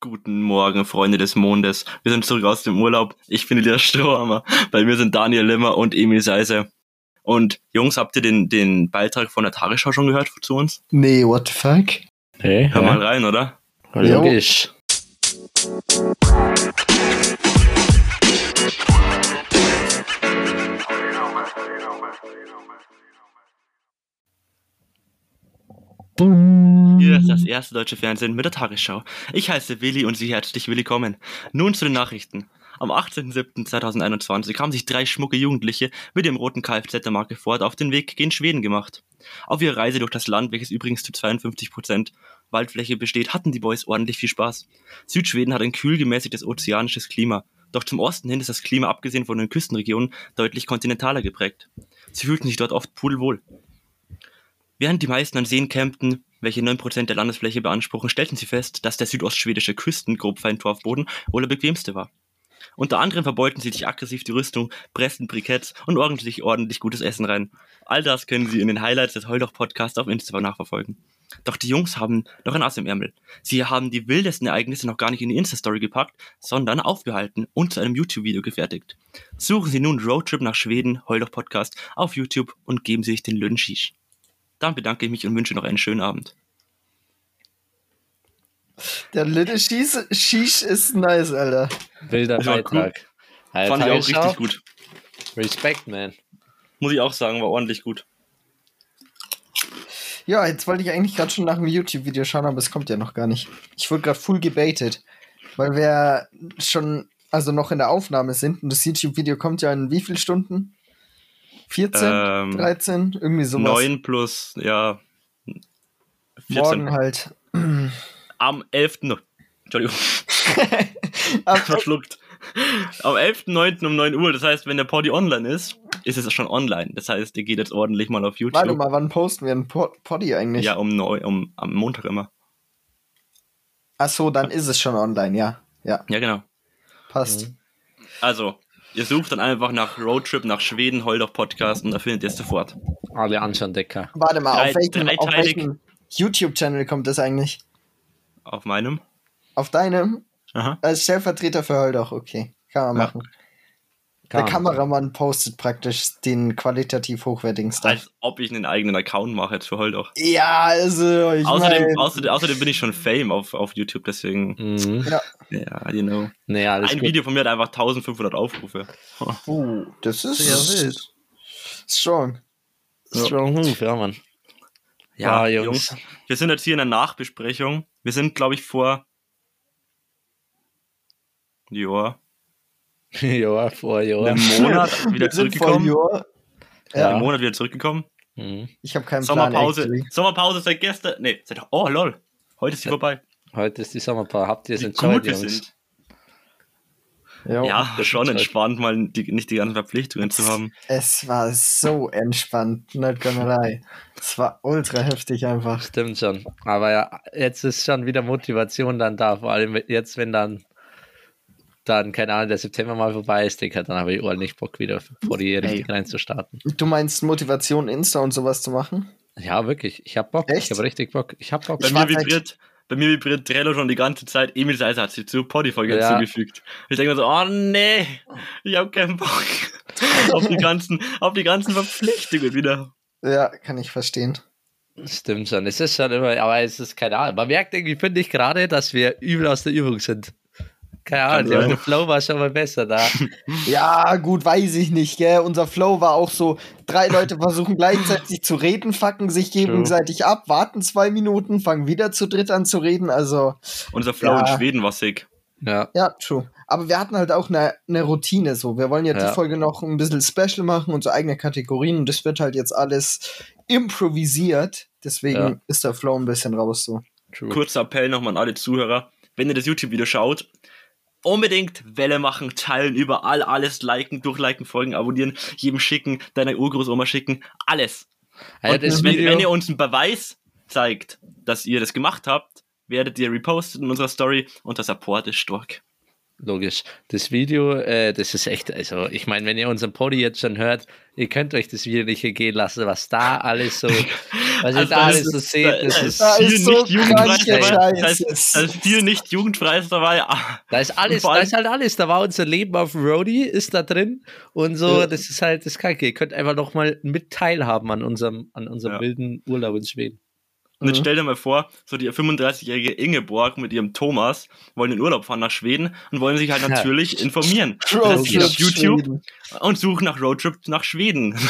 Guten Morgen, Freunde des Mondes. Wir sind zurück aus dem Urlaub. Ich bin der Strohhammer. Bei mir sind Daniel Limmer und Emil Seise. Und Jungs, habt ihr den, den Beitrag von der Tagesschau schon gehört zu uns? Nee, what the fuck? Hey, Hör mal rein, oder? Logisch. Hier ist das erste deutsche Fernsehen mit der Tagesschau. Ich heiße Willi und Sie herzlich willkommen. Nun zu den Nachrichten. Am 18.07.2021 haben sich drei schmucke Jugendliche mit dem roten Kfz der Marke Ford auf den Weg gen Schweden gemacht. Auf ihrer Reise durch das Land, welches übrigens zu 52% Waldfläche besteht, hatten die Boys ordentlich viel Spaß. Südschweden hat ein kühl gemäßigtes ozeanisches Klima. Doch zum Osten hin ist das Klima abgesehen von den Küstenregionen deutlich kontinentaler geprägt. Sie fühlten sich dort oft pudelwohl. Während die meisten an Seen campten, welche 9% der Landesfläche beanspruchen, stellten sie fest, dass der südostschwedische Küstengrobfeintorfboden wohl der bequemste war. Unter anderem verbeulten sie sich aggressiv die Rüstung, pressten Briketts und ordneten sich ordentlich gutes Essen rein. All das können Sie in den Highlights des Heuloch Podcasts auf Instagram nachverfolgen. Doch die Jungs haben noch ein Ass im Ärmel. Sie haben die wildesten Ereignisse noch gar nicht in die Insta-Story gepackt, sondern aufgehalten und zu einem YouTube-Video gefertigt. Suchen Sie nun Roadtrip nach Schweden, Heuloch Podcast auf YouTube und geben Sie sich den Lönschisch. Dann bedanke ich mich und wünsche noch einen schönen Abend. Der Little Sheesh, Sheesh ist nice, Alter. Wilder Ja, Beitrag. Alter, Fand ich auch richtig gut. Respekt, man. Muss ich auch sagen, war ordentlich gut. Ja, jetzt wollte ich eigentlich gerade schon nach dem YouTube-Video schauen, aber es kommt ja noch gar nicht. Ich wurde gerade full gebaitet, weil wir schon, also noch in der Aufnahme sind und das YouTube-Video kommt ja in wie viel Stunden? 14? Ähm, 13? Irgendwie sowas. 9 plus, ja. 14. Morgen halt. Am 11. Entschuldigung, Am- verschluckt. Am 11.9. um 9 Uhr, das heißt, wenn der Poddy online ist, ist es schon online. Das heißt, ihr geht jetzt ordentlich mal auf YouTube. Warte mal, wann posten wir einen Po- Poddy eigentlich? Ja, um, neu, um am Montag immer. Ach so, dann ist es schon online, ja. Ja, Ja, genau. passt. Also, ihr sucht dann einfach nach Roadtrip nach Schweden, Holdoch Podcast und da findet ihr es sofort. Alle anschauen, Decker. Warte mal, Drei- auf welchem, auf welchem YouTube-Channel kommt das eigentlich? Auf meinem. Auf deinem? Aha. Als Stellvertreter für Holdoch, okay. Kann man Ja. Kann Der man. Kameramann postet praktisch den qualitativ hochwertigen Stuff. Als ob ich einen eigenen Account mache jetzt für Holdoch. ja, also, ich Außerdem, mein, außerdem, außerdem bin ich schon Fame auf, auf YouTube, deswegen, Mhm. Ja. ja, you know. Alles Ein gut. Video von mir hat einfach 1500 Aufrufe. uh, das ist Sehr wild. strong. Strong Move, ja, Mann. Ja, Ah, Jungs. Jungs. Wir sind jetzt hier in der Nachbesprechung. Wir sind, glaube ich, vor. Ja, ja, vor Jahr. einem Monat wieder zurückgekommen. Ja. Einem Monat wieder zurückgekommen. Mhm. Ich habe keinen Sommerpause. Plan. Sommerpause seit gestern. Nee, seit. Oh, lol. Heute ist sie vorbei. Heute ist die Sommerpause. Habt ihr es wir Jungs? Jo, Ja, das schon ist entspannt, mal die, nicht die ganzen Verpflichtungen zu haben. Es war so entspannt, not gonna lie. Es war ultra heftig einfach. Stimmt schon. Aber ja, jetzt ist schon wieder Motivation dann da. Vor allem jetzt, wenn dann, dann keine Ahnung, der September mal vorbei ist, Digga, dann habe ich ordentlich Bock wieder vor die richtig reinzustarten. Du meinst Motivation, Insta und sowas zu machen? Ja, wirklich. Ich habe Bock. Echt? Ich habe richtig Bock. Ich habe Bock. Bei mir vibriert, bei mir vibriert Trello schon die ganze Zeit. Emil Seiser hat sich zu Poddy-Folge Ja. hinzugefügt. Ich denke mir so, oh nee, ich habe keinen Bock auf die ganzen, auf die ganzen Verpflichtungen wieder. Ja, kann ich verstehen. Stimmt schon. Es ist schon immer, aber es ist keine Ahnung. Man merkt irgendwie, finde ich gerade, dass wir übel aus der Übung sind. Keine Ahnung, der Flow war schon mal besser da. Ja, gut, weiß ich nicht, gell? Unser Flow war auch so, drei Leute versuchen gleichzeitig zu reden, fucken sich gegenseitig ab, warten zwei Minuten, fangen wieder zu dritt an zu reden, also, Unser Flow Ja. in Schweden war sick. Ja, ja, true. Aber wir hatten halt auch eine, eine Routine so. Wir wollen ja, Ja. die Folge noch ein bisschen special machen, unsere eigene Kategorien und das wird halt jetzt alles improvisiert. Deswegen Ja. ist der Flow ein bisschen raus so. true. Kurzer Appell nochmal an alle Zuhörer. Wenn ihr das YouTube-Video schaut, unbedingt Welle machen, teilen, überall alles liken, durchliken, folgen, abonnieren, jedem schicken, deiner Urgroßoma schicken, alles. Also Und wenn, wenn ihr uns einen Beweis zeigt, dass ihr das gemacht habt, werdet ihr repostet in unserer Story und der Support ist stark. Logisch. Das Video, äh, das ist echt, also ich meine, wenn ihr unseren Podi jetzt schon hört, ihr könnt euch das Video nicht gehen lassen, was da alles so, was ihr Also da das alles ist- so seht, das da ist, Da viel ist so nicht jugendfrei kranke dabei. Da ist, da ist viel nicht jugendfreies dabei. Ah, da ist alles, da ist halt alles, da war unser Leben auf dem Roadie, ist da drin und so, Ja. das ist halt das Kacke. Ihr könnt einfach noch mal mit teilhaben an unserem, an unserem Ja. wilden Urlaub in Schweden. Und jetzt Mhm. stell dir mal vor, so die 35-jährige Ingeborg mit ihrem Thomas wollen in Urlaub fahren nach Schweden und wollen sich halt Ja. natürlich informieren. Das gehen auf YouTube Schweden. und suchen nach Roadtrips nach Schweden.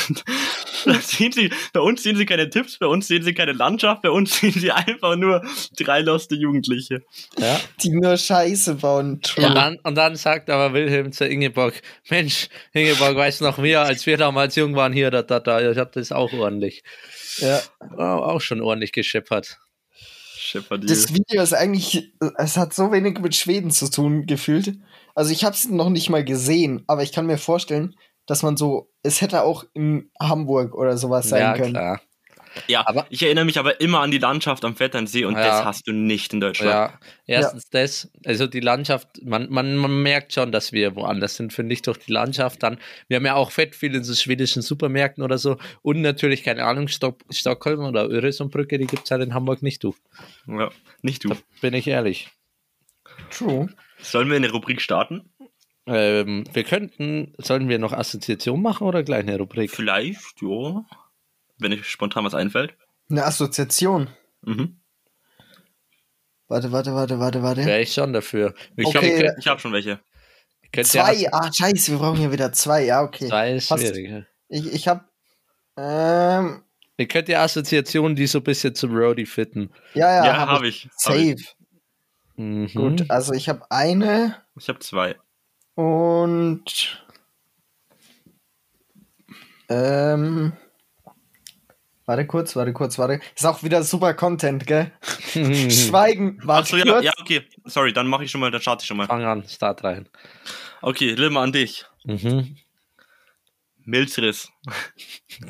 Da sehen sie, bei uns sehen sie keine Tipps, bei uns sehen sie keine Landschaft, bei uns sehen sie einfach nur drei loste Jugendliche. Ja. Die nur Scheiße bauen. True. Und, dann, und dann sagt aber Wilhelm zu Ingeborg, Mensch, Ingeborg weiß noch mehr, als wir damals jung waren hier, da, da, da. ich hab das auch ordentlich, Ja. auch auch schon ordentlich geschippert. Shepard Das Video ist eigentlich, es hat so wenig mit Schweden zu tun gefühlt. Also ich habe es noch nicht mal gesehen, aber ich kann mir vorstellen, dass man so, es hätte auch in Hamburg oder sowas sein ja, können. klar. Ja, Aber- ich erinnere mich aber immer an die Landschaft am Vetternsee und Ja. das hast du nicht in Deutschland. Ja, erstens das, also die Landschaft, man, man, man merkt schon, dass wir woanders sind, finde ich, durch die Landschaft. Dann, wir haben ja auch fett viel in so schwedischen Supermärkten oder so und natürlich, keine Ahnung, Stock, Stockholm oder Öresundbrücke, die gibt es halt in Hamburg nicht, du. Ja, nicht du. Bin ich ehrlich. True. Sollen wir eine Rubrik starten? Ähm, wir könnten, sollen wir noch Assoziation machen oder gleich eine Rubrik? Vielleicht, ja. Wenn euch spontan was einfällt. Eine Assoziation. Mhm. Warte, warte, warte, warte, warte. Wäre ich schon dafür. Ich Okay. Ich habe schon welche. könnt ja Zwei, ah, scheiße, wir brauchen hier wieder zwei. Ja, okay. Zwei ist Passt. schwierig. Ich, ich hab, ähm, Ihr könnt ja Assoziationen, die so ein bisschen zum Roadie fitten. ja, ja, Ja, hab habe ich. Hab Safe. ich. Mhm. Gut, also ich habe eine Ich habe zwei. und ähm, warte kurz, warte kurz, warte. Ist auch wieder super Content, gell? Schweigen, warte Achso, ja, kurz. ja, okay. Sorry, dann mache ich schon mal, dann starte ich schon mal. Fang an, Start rein. Okay, Limmer an dich. Mhm. Milzriss.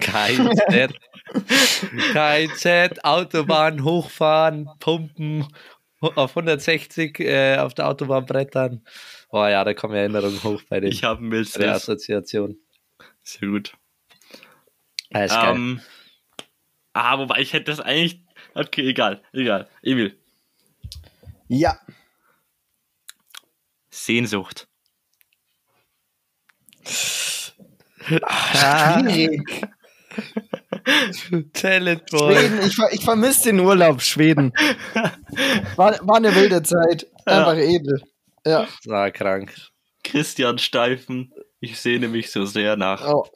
KZ. KZ, Autobahn hochfahren, pumpen, auf 160 äh, auf der Autobahn brettern. Oh ja, da kommen Erinnerungen hoch bei den Ich habe der Milzriss. Assoziation. Sehr gut. Ah, ist geil. Ah, wobei ich hätte das eigentlich. Okay, egal, egal. Emil. Ja, Sehnsucht. Schwierig. Boy. Schweden, ich, ver- ich vermisse den Urlaub, Schweden. War, war eine wilde Zeit. Einfach edel. Ja. War krank. Christian Steifen. Ich sehne mich so sehr nach. Oh.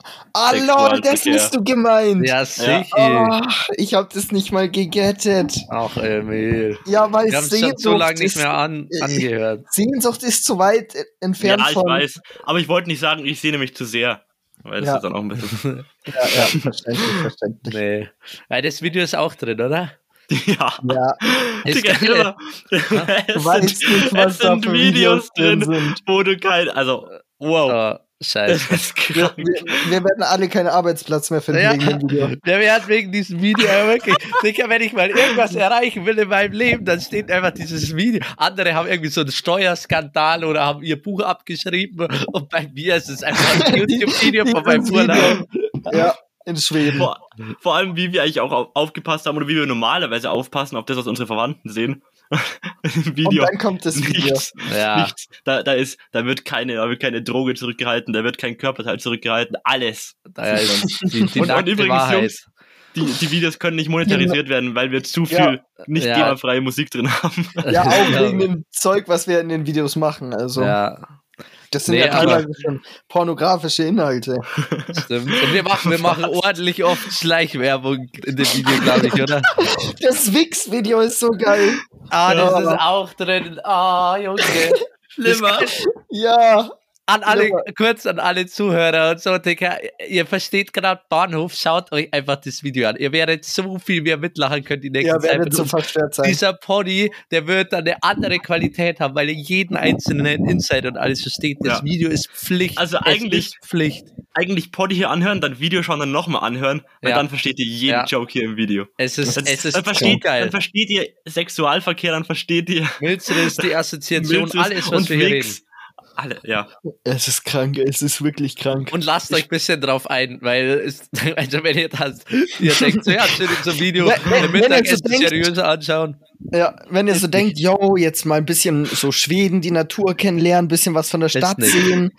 Lol, das hast du gemeint. Ja, sicher. Oh, ich hab das nicht mal gegettet. Ach, Emil. Ja, weil Wir haben es schon Sehnsucht, so lange nicht mehr an, angehört. Sehnsucht ist zu weit äh, entfernt Ja, ich von. weiß. Aber ich wollte nicht sagen, ich sehne mich zu sehr. Weil das Ja. ist dann auch ein bisschen. Ja, ja, verständlich, verständlich. Nee. Ja, das Video ist auch drin, oder? ja. Ja, Ist Digga, geil. es du sind, weißt nicht, was es da sind für Videos drin, sind. wo du kein. Also, wow. Oh, scheiße. Wir, wir, werden alle keinen Arbeitsplatz mehr finden Ja. wegen dem Video. Der wird wegen diesem Video ja wirklich, Digga, wenn ich mal irgendwas erreichen will in meinem Leben, dann steht einfach dieses Video. Andere haben irgendwie so einen Steuerskandal oder haben ihr Buch abgeschrieben und bei mir ist es einfach ein YouTube-Video von meinem Urlaub. Ja, in Schweden. Vor, vor allem, wie wir eigentlich auch auf, aufgepasst haben oder wie wir normalerweise aufpassen auf das, was unsere Verwandten sehen. Im Und Video. dann kommt das Video. Nichts. Ja. Nichts. Da, da ist, da wird keine, da wird keine Droge zurückgehalten, da wird kein Körperteil zurückgehalten, alles. Da ist die, die Und- und übrigens, Wahrheit. Jungs, Die, die Videos können nicht monetarisiert werden, weil wir zu viel Ja. nicht Ja. GEMA-freie Musik drin haben. Ja, auch wegen dem Zeug, was wir in den Videos machen. Also, Ja, das sind Nee, ja teilweise schon pornografische Inhalte. stimmt. Und wir machen, wir machen ordentlich oft Schleichwerbung in dem Video, glaube ich, oder? Das Wix-Video ist so geil. Ah, das Ja. ist auch drin. Ah, Junge. Schlimmer. Ja, An alle, kurz an alle Zuhörer und so, Digga, ihr versteht gerade Bahnhof, schaut euch einfach das Video an. Ihr werdet so viel mehr mitlachen können die nächsten ja, Zeit. werdet so verstört sein. Dieser Poddy, der wird dann eine andere Qualität haben, weil er jeden einzelnen Insight und alles versteht. Das Ja. Video ist Pflicht. Also eigentlich- ist Pflicht. Eigentlich Poddy hier anhören, dann Video schauen, dann nochmal anhören, weil Ja. dann versteht ihr jeden Ja. Joke hier im Video. Es ist, Dann, es ist dann, so versteht, geil. dann versteht ihr Sexualverkehr, dann versteht ihr Milzer ist die Assoziation, Milzes alles, was und wir hier reden. Alle, ja. Es ist krank, es ist wirklich krank. Und lasst euch ein bisschen drauf ein, weil es, also wenn ihr das, ihr denkt, so, ja, schön in so Video, Wenn- wenn- wenn ihr so denkt- seriöser anschauen. Ja, wenn ihr so denkt, yo, jetzt mal ein bisschen so Schweden, die Natur kennenlernen, ein bisschen was von der Stadt sehen.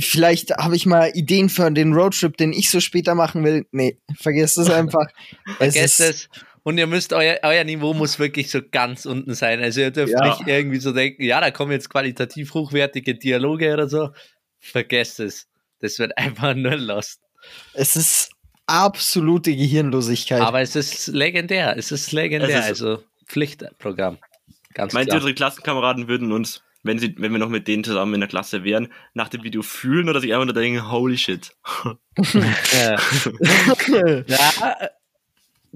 Vielleicht habe ich mal Ideen für den Roadtrip, den ich so später machen will. Nee, vergesst es einfach. es Vergesst ist, es. Und ihr müsst, euer, euer Niveau muss wirklich so ganz unten sein. Also ihr dürft Ja. nicht irgendwie so denken, ja, da kommen jetzt qualitativ hochwertige Dialoge oder so. Vergesst es. Das wird einfach nur lost. es ist absolute Gehirnlosigkeit. Aber es ist legendär. Es ist legendär. Es ist- also Pflichtprogramm. Ganz Meint ihr, klar. unsere Klassenkameraden würden uns, wenn, sie, wenn wir noch mit denen zusammen in der Klasse wären, nach dem Video fühlen oder sich einfach nur denken, holy shit. Ja. ja,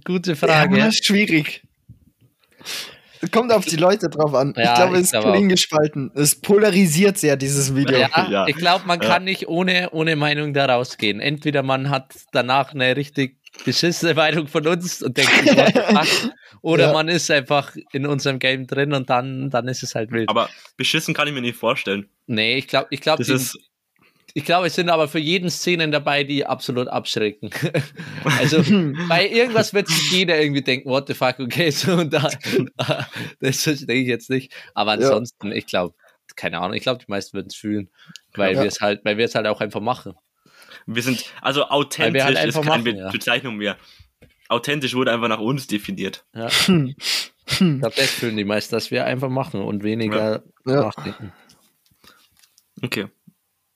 gute Frage. Ja, das ist schwierig. Kommt auf die Leute drauf an. Ja, ich glaube, ich es ist clean gespalten. Es polarisiert sehr, dieses Video. Ja, Ja. ich glaube, man Ja. kann nicht ohne, ohne Meinung da rausgehen. Entweder man hat danach eine richtig beschissene Meinung von uns und denkt, fuck, oder Ja. man ist einfach in unserem Game drin und dann, dann ist es halt wild. Aber beschissen kann ich mir nicht vorstellen. nee, ich glaube, ich glaube, Das ist, ich glaube, es sind aber für jeden Szenen dabei, die absolut abschrecken. also bei irgendwas wird sich jeder irgendwie denken, what the fuck, okay, so und da, das verstehe ich jetzt nicht. Aber Ja. ansonsten, ich glaube, keine Ahnung, ich glaube, die meisten würden es fühlen, weil Ja. wir es halt, weil wir es halt auch einfach machen. wir sind, also Weil authentisch wir halt ist einfach keine machen, Be ja. Bezeichnung mehr. Authentisch wurde einfach nach uns definiert. Ja. Ich glaube, das fühlen die meisten, dass wir einfach machen und weniger Ja. nachdenken. Okay.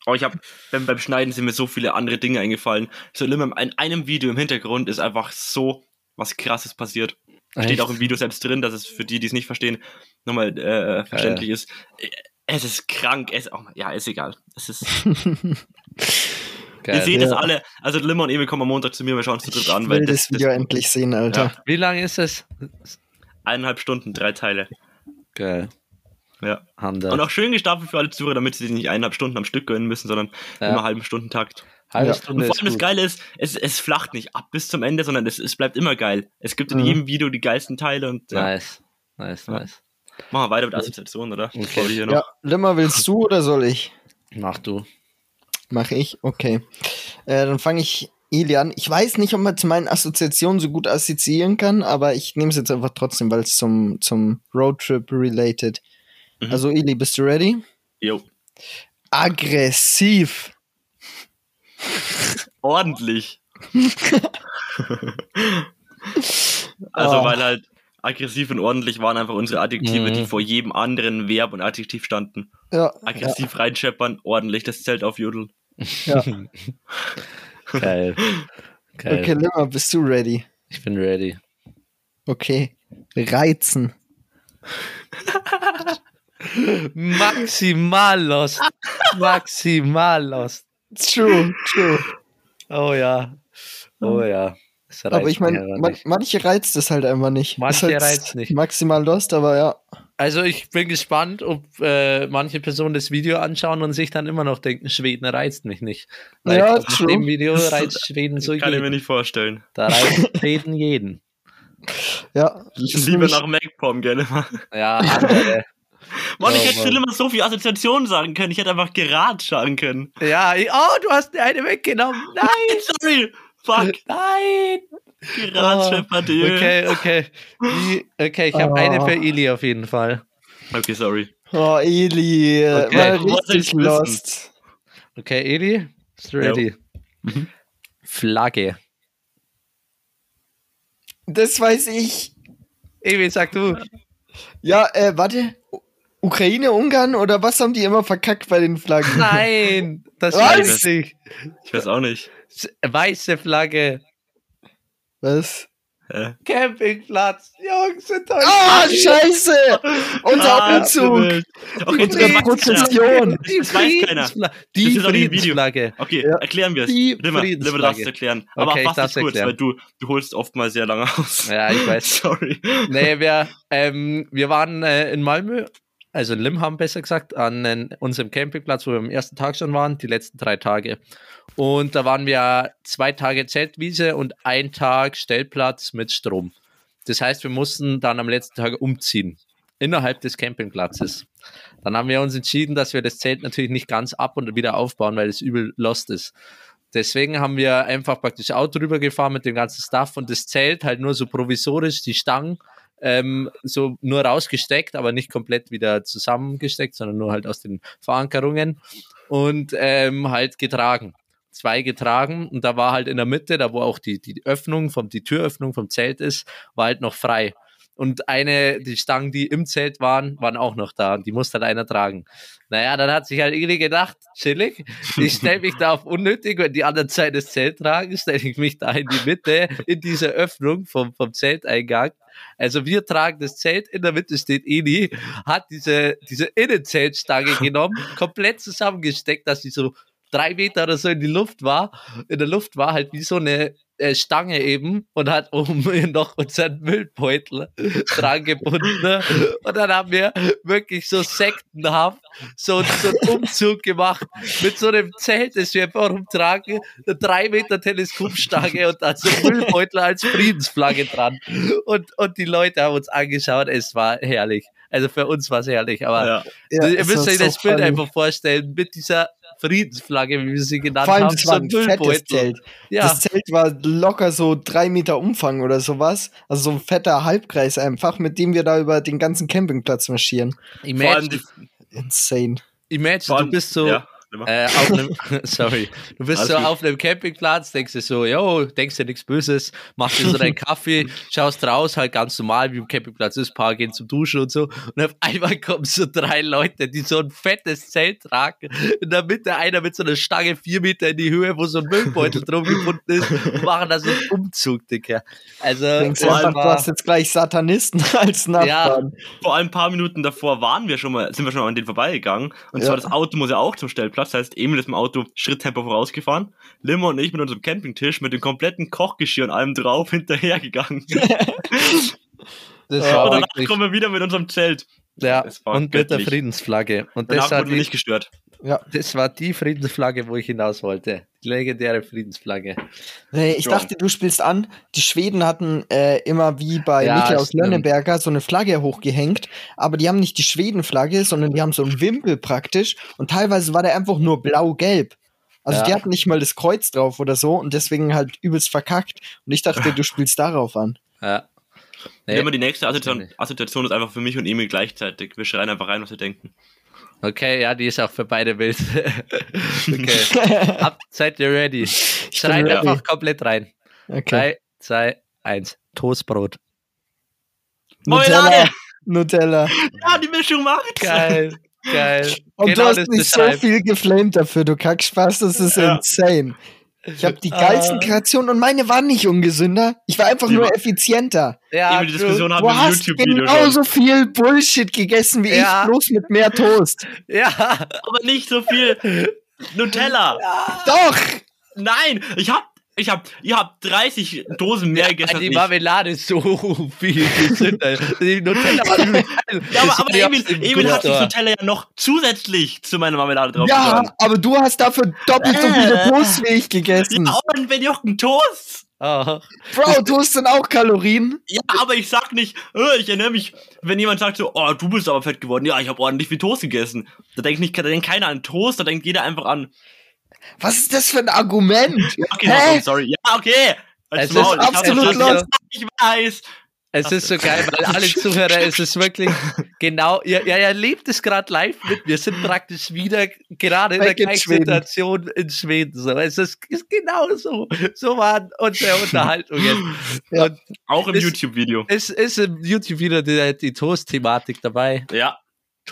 Aber ich habe beim, beim Schneiden sind mir so viele andere Dinge eingefallen. So immer in einem Video im Hintergrund ist einfach so was krasses passiert. Steht Echt? auch im Video selbst drin, dass es für die, die es nicht verstehen, nochmal äh, verständlich ist. Äh, Es ist krank, es oh, ja, ist egal. Es ist, Geil. ihr seht es Ja. alle. Also Limmer und Emil kommen am Montag zu mir, wir schauen uns zu dritt an, Ich weil will das, das Video das endlich sehen, Alter. Ja. Wie lange ist es? eineinhalb Stunden, drei Teile. Geil. Ja. Handel. Und auch schön gestaffelt für alle Zuhörer, damit sie sich nicht eineinhalb Stunden am Stück gönnen müssen, sondern Ja. immer halben Stundentakt. Halbe Ja. Und Stunde vor allem das. Geile ist, es, es flacht nicht ab bis zum Ende, sondern es, es bleibt immer geil. Es gibt in Mhm. jedem Video die geilsten Teile und ja, Nice. Nice, Ja. nice. machen wir weiter mit Assoziationen, oder? Okay. Ja, Limmer, willst du oder soll ich? Mach du. Mache ich? Okay. Äh, dann fange ich Eli an. Ich weiß nicht, ob man zu meinen Assoziationen so gut assoziieren kann, aber ich nehme es jetzt einfach trotzdem, weil es zum, zum Roadtrip related. Mhm. Also, Eli, bist du ready? Jo. Aggressiv. Ordentlich. also, Oh. weil halt aggressiv und ordentlich waren einfach unsere Adjektive, Mhm. die vor jedem anderen Verb und Adjektiv standen. Ja, Aggressiv reinscheppern, ordentlich das Zelt aufjudeln. ja. Geil. Geil. Okay, Limmer, bist du ready? Ich bin ready. Okay. Reizen. Maximal lost. Maximal lost. True, true. Oh ja. Oh ja. Das reizt Aber ich meine, man, manche reizt es halt einfach nicht. Manche halt reizt nicht. Maximal lost, aber ja. Also ich bin gespannt, ob äh, manche Personen das Video anschauen und sich dann immer noch denken, Schweden reizt mich nicht. Weil Ja, ich glaub, true. dem Video reizt Schweden so Kann ich mir jeden. nicht vorstellen. Da reizt Schweden jeden. Ja. Lieber nämlich- nach MacPom, gell? Mann, Ja, andere. Mann ich Oh, hätte Mann. viel immer so viel Assoziationen sagen können. Ich hätte einfach Gerad sagen können. ja, ich, oh, du hast mir eine weggenommen. Nein, Sorry. Fuck. nein. Gerad Oh. Okay, okay. Okay, ich habe Oh. eine für Ili auf jeden Fall. Okay, sorry. Oh, Eli, äh, Okay, wolltest richtig lost. Okay, Eli, ist ready. Mhm. Flagge. Das weiß ich. Eli, sag du. Ja, äh, warte. Ukraine, Ungarn oder was haben die immer verkackt bei den Flaggen? Nein, das weiß ich. Ich weiß auch nicht. Weiße Flagge. Was? Hä? Campingplatz. Jungs, enttäuscht. Ah, scheiße! Unser Ah, Umzug! Okay, Unsere das Prozession! Die Das weiß keiner. Das Die Video. Friedensflagge. Okay, Ja. erklären wir es. Die Limmer, Limmer, darfst es erklären. Aber Okay, ich fass es kurz, erklären. weil du, du holst oft mal sehr lange aus. Ja, ich weiß. Sorry. Nee, wir, ähm, wir waren äh, in Malmö, also in Limham besser gesagt, an äh, unserem Campingplatz, wo wir am ersten Tag schon waren, die letzten drei Tage. Und da waren wir zwei Tage Zeltwiese und ein Tag Stellplatz mit Strom. Das heißt, wir mussten dann am letzten Tag umziehen. innerhalb des Campingplatzes. Dann haben wir uns entschieden, dass wir das Zelt natürlich nicht ganz ab und wieder aufbauen, weil es übel lost ist. Deswegen haben wir einfach praktisch Auto rübergefahren mit dem ganzen Stuff und das Zelt halt nur so provisorisch, die Stangen ähm, so nur rausgesteckt, aber nicht komplett wieder zusammengesteckt, sondern nur halt aus den Verankerungen und ähm, halt getragen. Zwei getragen und da war halt in der Mitte, da wo auch die, die Öffnung, vom, die Türöffnung vom Zelt ist, war halt noch frei. Und eine, die Stangen, die im Zelt waren, waren auch noch da und die musste halt einer tragen. Naja, dann hat sich halt irgendwie gedacht, chillig, ich stelle mich da auf unnötig, wenn die anderen Zeit das Zelt tragen, stelle ich mich da in die Mitte, in diese Öffnung vom, vom Zelteingang. Also wir tragen das Zelt, in der Mitte steht Eni, hat diese, diese Innenzeltstange genommen, komplett zusammengesteckt, dass sie so drei Meter oder so in die Luft war. In der Luft war halt wie so eine äh, Stange eben und hat oben noch unseren Müllbeutel dran gebunden. Ne? Und dann haben wir wirklich so sektenhaft so, so einen Umzug gemacht mit so einem Zelt, das wir einfach rumtragen, eine drei Meter Teleskopstange und dann so ein Müllbeutel als Friedensflagge dran. Und, und die Leute haben uns angeschaut, es war herrlich. Also für uns war es herrlich, aber Ja. Ja, ihr es müsst euch das so Bild funny. einfach vorstellen mit dieser Friedensflagge, wie wir sie genannt Vor allem, haben, das so war ein ein fettes. Zelt. Ja, Das Zelt war locker so drei Meter Umfang oder sowas. Also so ein fetter Halbkreis einfach, mit dem wir da über den ganzen Campingplatz marschieren. Vor allem imagine, die, Insane. imagine vor allem, du bist so Ja, äh, auf einem, sorry, du bist Alles so gut. auf einem Campingplatz, denkst dir so, yo, denkst dir nichts Böses, machst dir so deinen Kaffee, schaust raus, halt ganz normal, wie im Campingplatz ist, paar gehen zum Duschen und so, und auf einmal kommen so drei Leute, die so ein fettes Zelt tragen, in der Mitte einer mit so einer Stange vier Meter in die Höhe, wo so ein Müllbeutel drum gebunden ist, und machen da so einen Umzug, Dicker. Also, Denkst du einfach, du hast jetzt gleich Satanisten als Nachbarn. vor allem ein paar Minuten davor waren wir schon mal, sind wir schon mal an denen vorbeigegangen. Und Ja. zwar das Auto muss ja auch zum Stellplatz. Das heißt, Emil ist im Auto Schritttempo vorausgefahren. Limmer und ich mit unserem Campingtisch mit dem kompletten Kochgeschirr und allem drauf hinterhergegangen. das war und danach wirklich, kommen wir wieder mit unserem Zelt. Ja, und mit der göttlich. Friedensflagge. Und Danach das hat nicht gestört. Das war die Friedensflagge, wo ich hinaus wollte. Die legendäre Friedensflagge. Nee, ich Ja. dachte, du spielst an. Die Schweden hatten äh, immer wie bei Ja, Michael aus stimmt. Lönneberger so eine Flagge hochgehängt, aber die haben nicht die Schwedenflagge, sondern die haben so einen Wimpel praktisch und teilweise war der einfach nur blau-gelb. Also Ja. die hatten nicht mal das Kreuz drauf oder so und deswegen halt übelst verkackt. Und ich dachte, du spielst darauf an. Ja. Nee. Immer die nächste Assoziation. Assoziation ist einfach für mich und Emil gleichzeitig. Wir schreien einfach rein, was wir denken. Okay, ja, die ist auch für beide wild. okay. Ab, seid ihr ready? Schreit ready. einfach komplett rein. Okay. Drei, zwei, eins. Toastbrot. Nutella. Nutella. Ja, die Mischung macht. Geil, geil. Und genau du hast mich so viel geflamed dafür, du Kackspaß, das ist Ja. insane. Ich habe die geilsten Ah. Kreationen und meine waren nicht ungesünder. Ich war einfach nur effizienter. Ja, die Diskussion haben Du hast genauso viel Bullshit gegessen wie Ja. ich, bloß mit mehr Toast. Ja, Aber nicht so viel Nutella. Doch! Nein, ich hab, ich hab, ihr habt 30 Dosen mehr gegessen als die. Marmelade ist so viel gesünder. Die Nutella war. Ja, aber, aber Emil, Emil hat sich Gutstore. Nutella ja noch zusätzlich zu meiner Marmelade drauf Ja, getan. aber du hast dafür doppelt so viele Äh. Toast wie ich gegessen. Ja, und wenn Jochen Toast. Ah, Bro, Toast sind auch Kalorien. Ja, aber ich sag nicht, äh, ich erinnere mich, wenn jemand sagt so, oh, du bist aber fett geworden. Ja, ich habe ordentlich viel Toast gegessen. Da denkt nicht, da denkt keiner an Toast, da denkt jeder einfach an, Was ist das für ein Argument? okay, Hä? sorry. Ja, okay. Als Es ist Maul, absolut lost. Ich weiß. Es ist so geil, weil alle Zuhörer, es ist wirklich genau, ihr, ihr erlebt es gerade live mit. Wir sind praktisch wieder gerade in der gleichen Schweden. Situation in Schweden. So. Es ist, ist genau so. So waren unsere Unterhaltungen. Ja. Auch im YouTube-Video. es ist im YouTube-Video die, die Toast-Thematik dabei. Ja,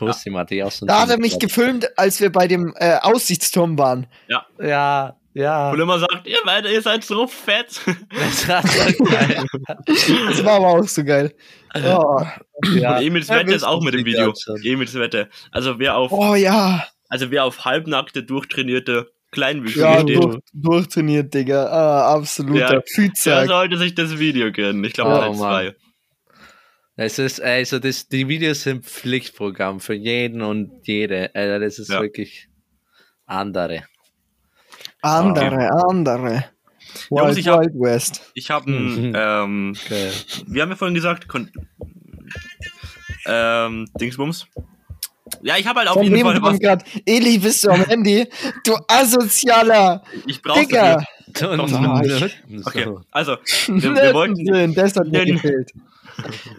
Auch so ein Da hat er mich gefilmt, als wir bei dem äh, Aussichtsturm waren. Ja, ja. und immer sagt, ihr beide, ihr seid so fett. Das war so geil. Das war aber auch so geil. Oh, ja. Und Emils Ja, Wette ist auch mit dem Video. Emils Wette. Also wer auf, oh ja. also wer auf halbnackte, durchtrainierte Kleinwüchsige Ja, steht, durch, durchtrainiert, Digga. Ah, absoluter Ja. der Füßsack. sollte sich das Video gönnen. Ich glaube, Oh, Teil Mann. 2. Es ist, also das, die Videos sind Pflichtprogramm für jeden und jede. Also das ist Ja. wirklich andere. Andere, andere. Jungs, Wild, ich hab- Wild West. Ich habe Mhm. ein, ähm, Geil. wir haben ja vorhin gesagt, kon ähm, Dingsbums. Ja, ich habe halt auf Von jeden Fall was. grad, Eli, bist du am Handy? Du asozialer Ich brauche Digga. Okay, also, wir, wir wollten. Das hat mir Den- gefehlt.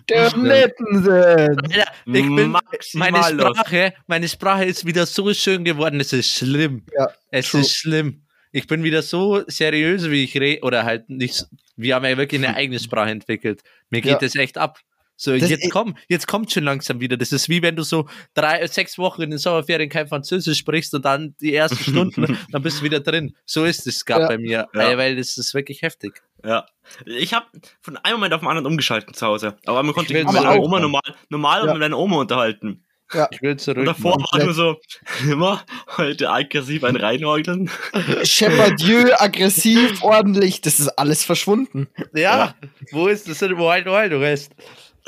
Der Nettensinn. Alter, ich bin, meine. Sprache, meine Sprache ist wieder so schön geworden, es ist schlimm. Ja, Es true. ist schlimm. Ich bin wieder so seriös, wie ich rede, oder halt nicht. Wir haben ja wirklich eine eigene Sprache entwickelt. Mir geht Ja. es echt ab. So, Das- jetzt komm, jetzt kommt schon langsam wieder. Das ist wie wenn du so drei, sechs Wochen in den Sommerferien kein Französisch sprichst und dann die ersten Stunden, dann bist du wieder drin. So ist es gerade Ja. bei mir, Ja. weil das ist wirklich heftig. Ja. Ich habe von einem Moment auf den anderen umgeschalten zu Hause. Aber man konnte sich mit meiner Oma normal, normal Ja. mit meiner Oma unterhalten. Ich will zurück. Und davor Mann. war nur so, immer heute aggressiv ein reinheugeln. Shepardieu, aggressiv, ordentlich, das ist alles verschwunden. Ja, wo ist das denn im Wild Wild West?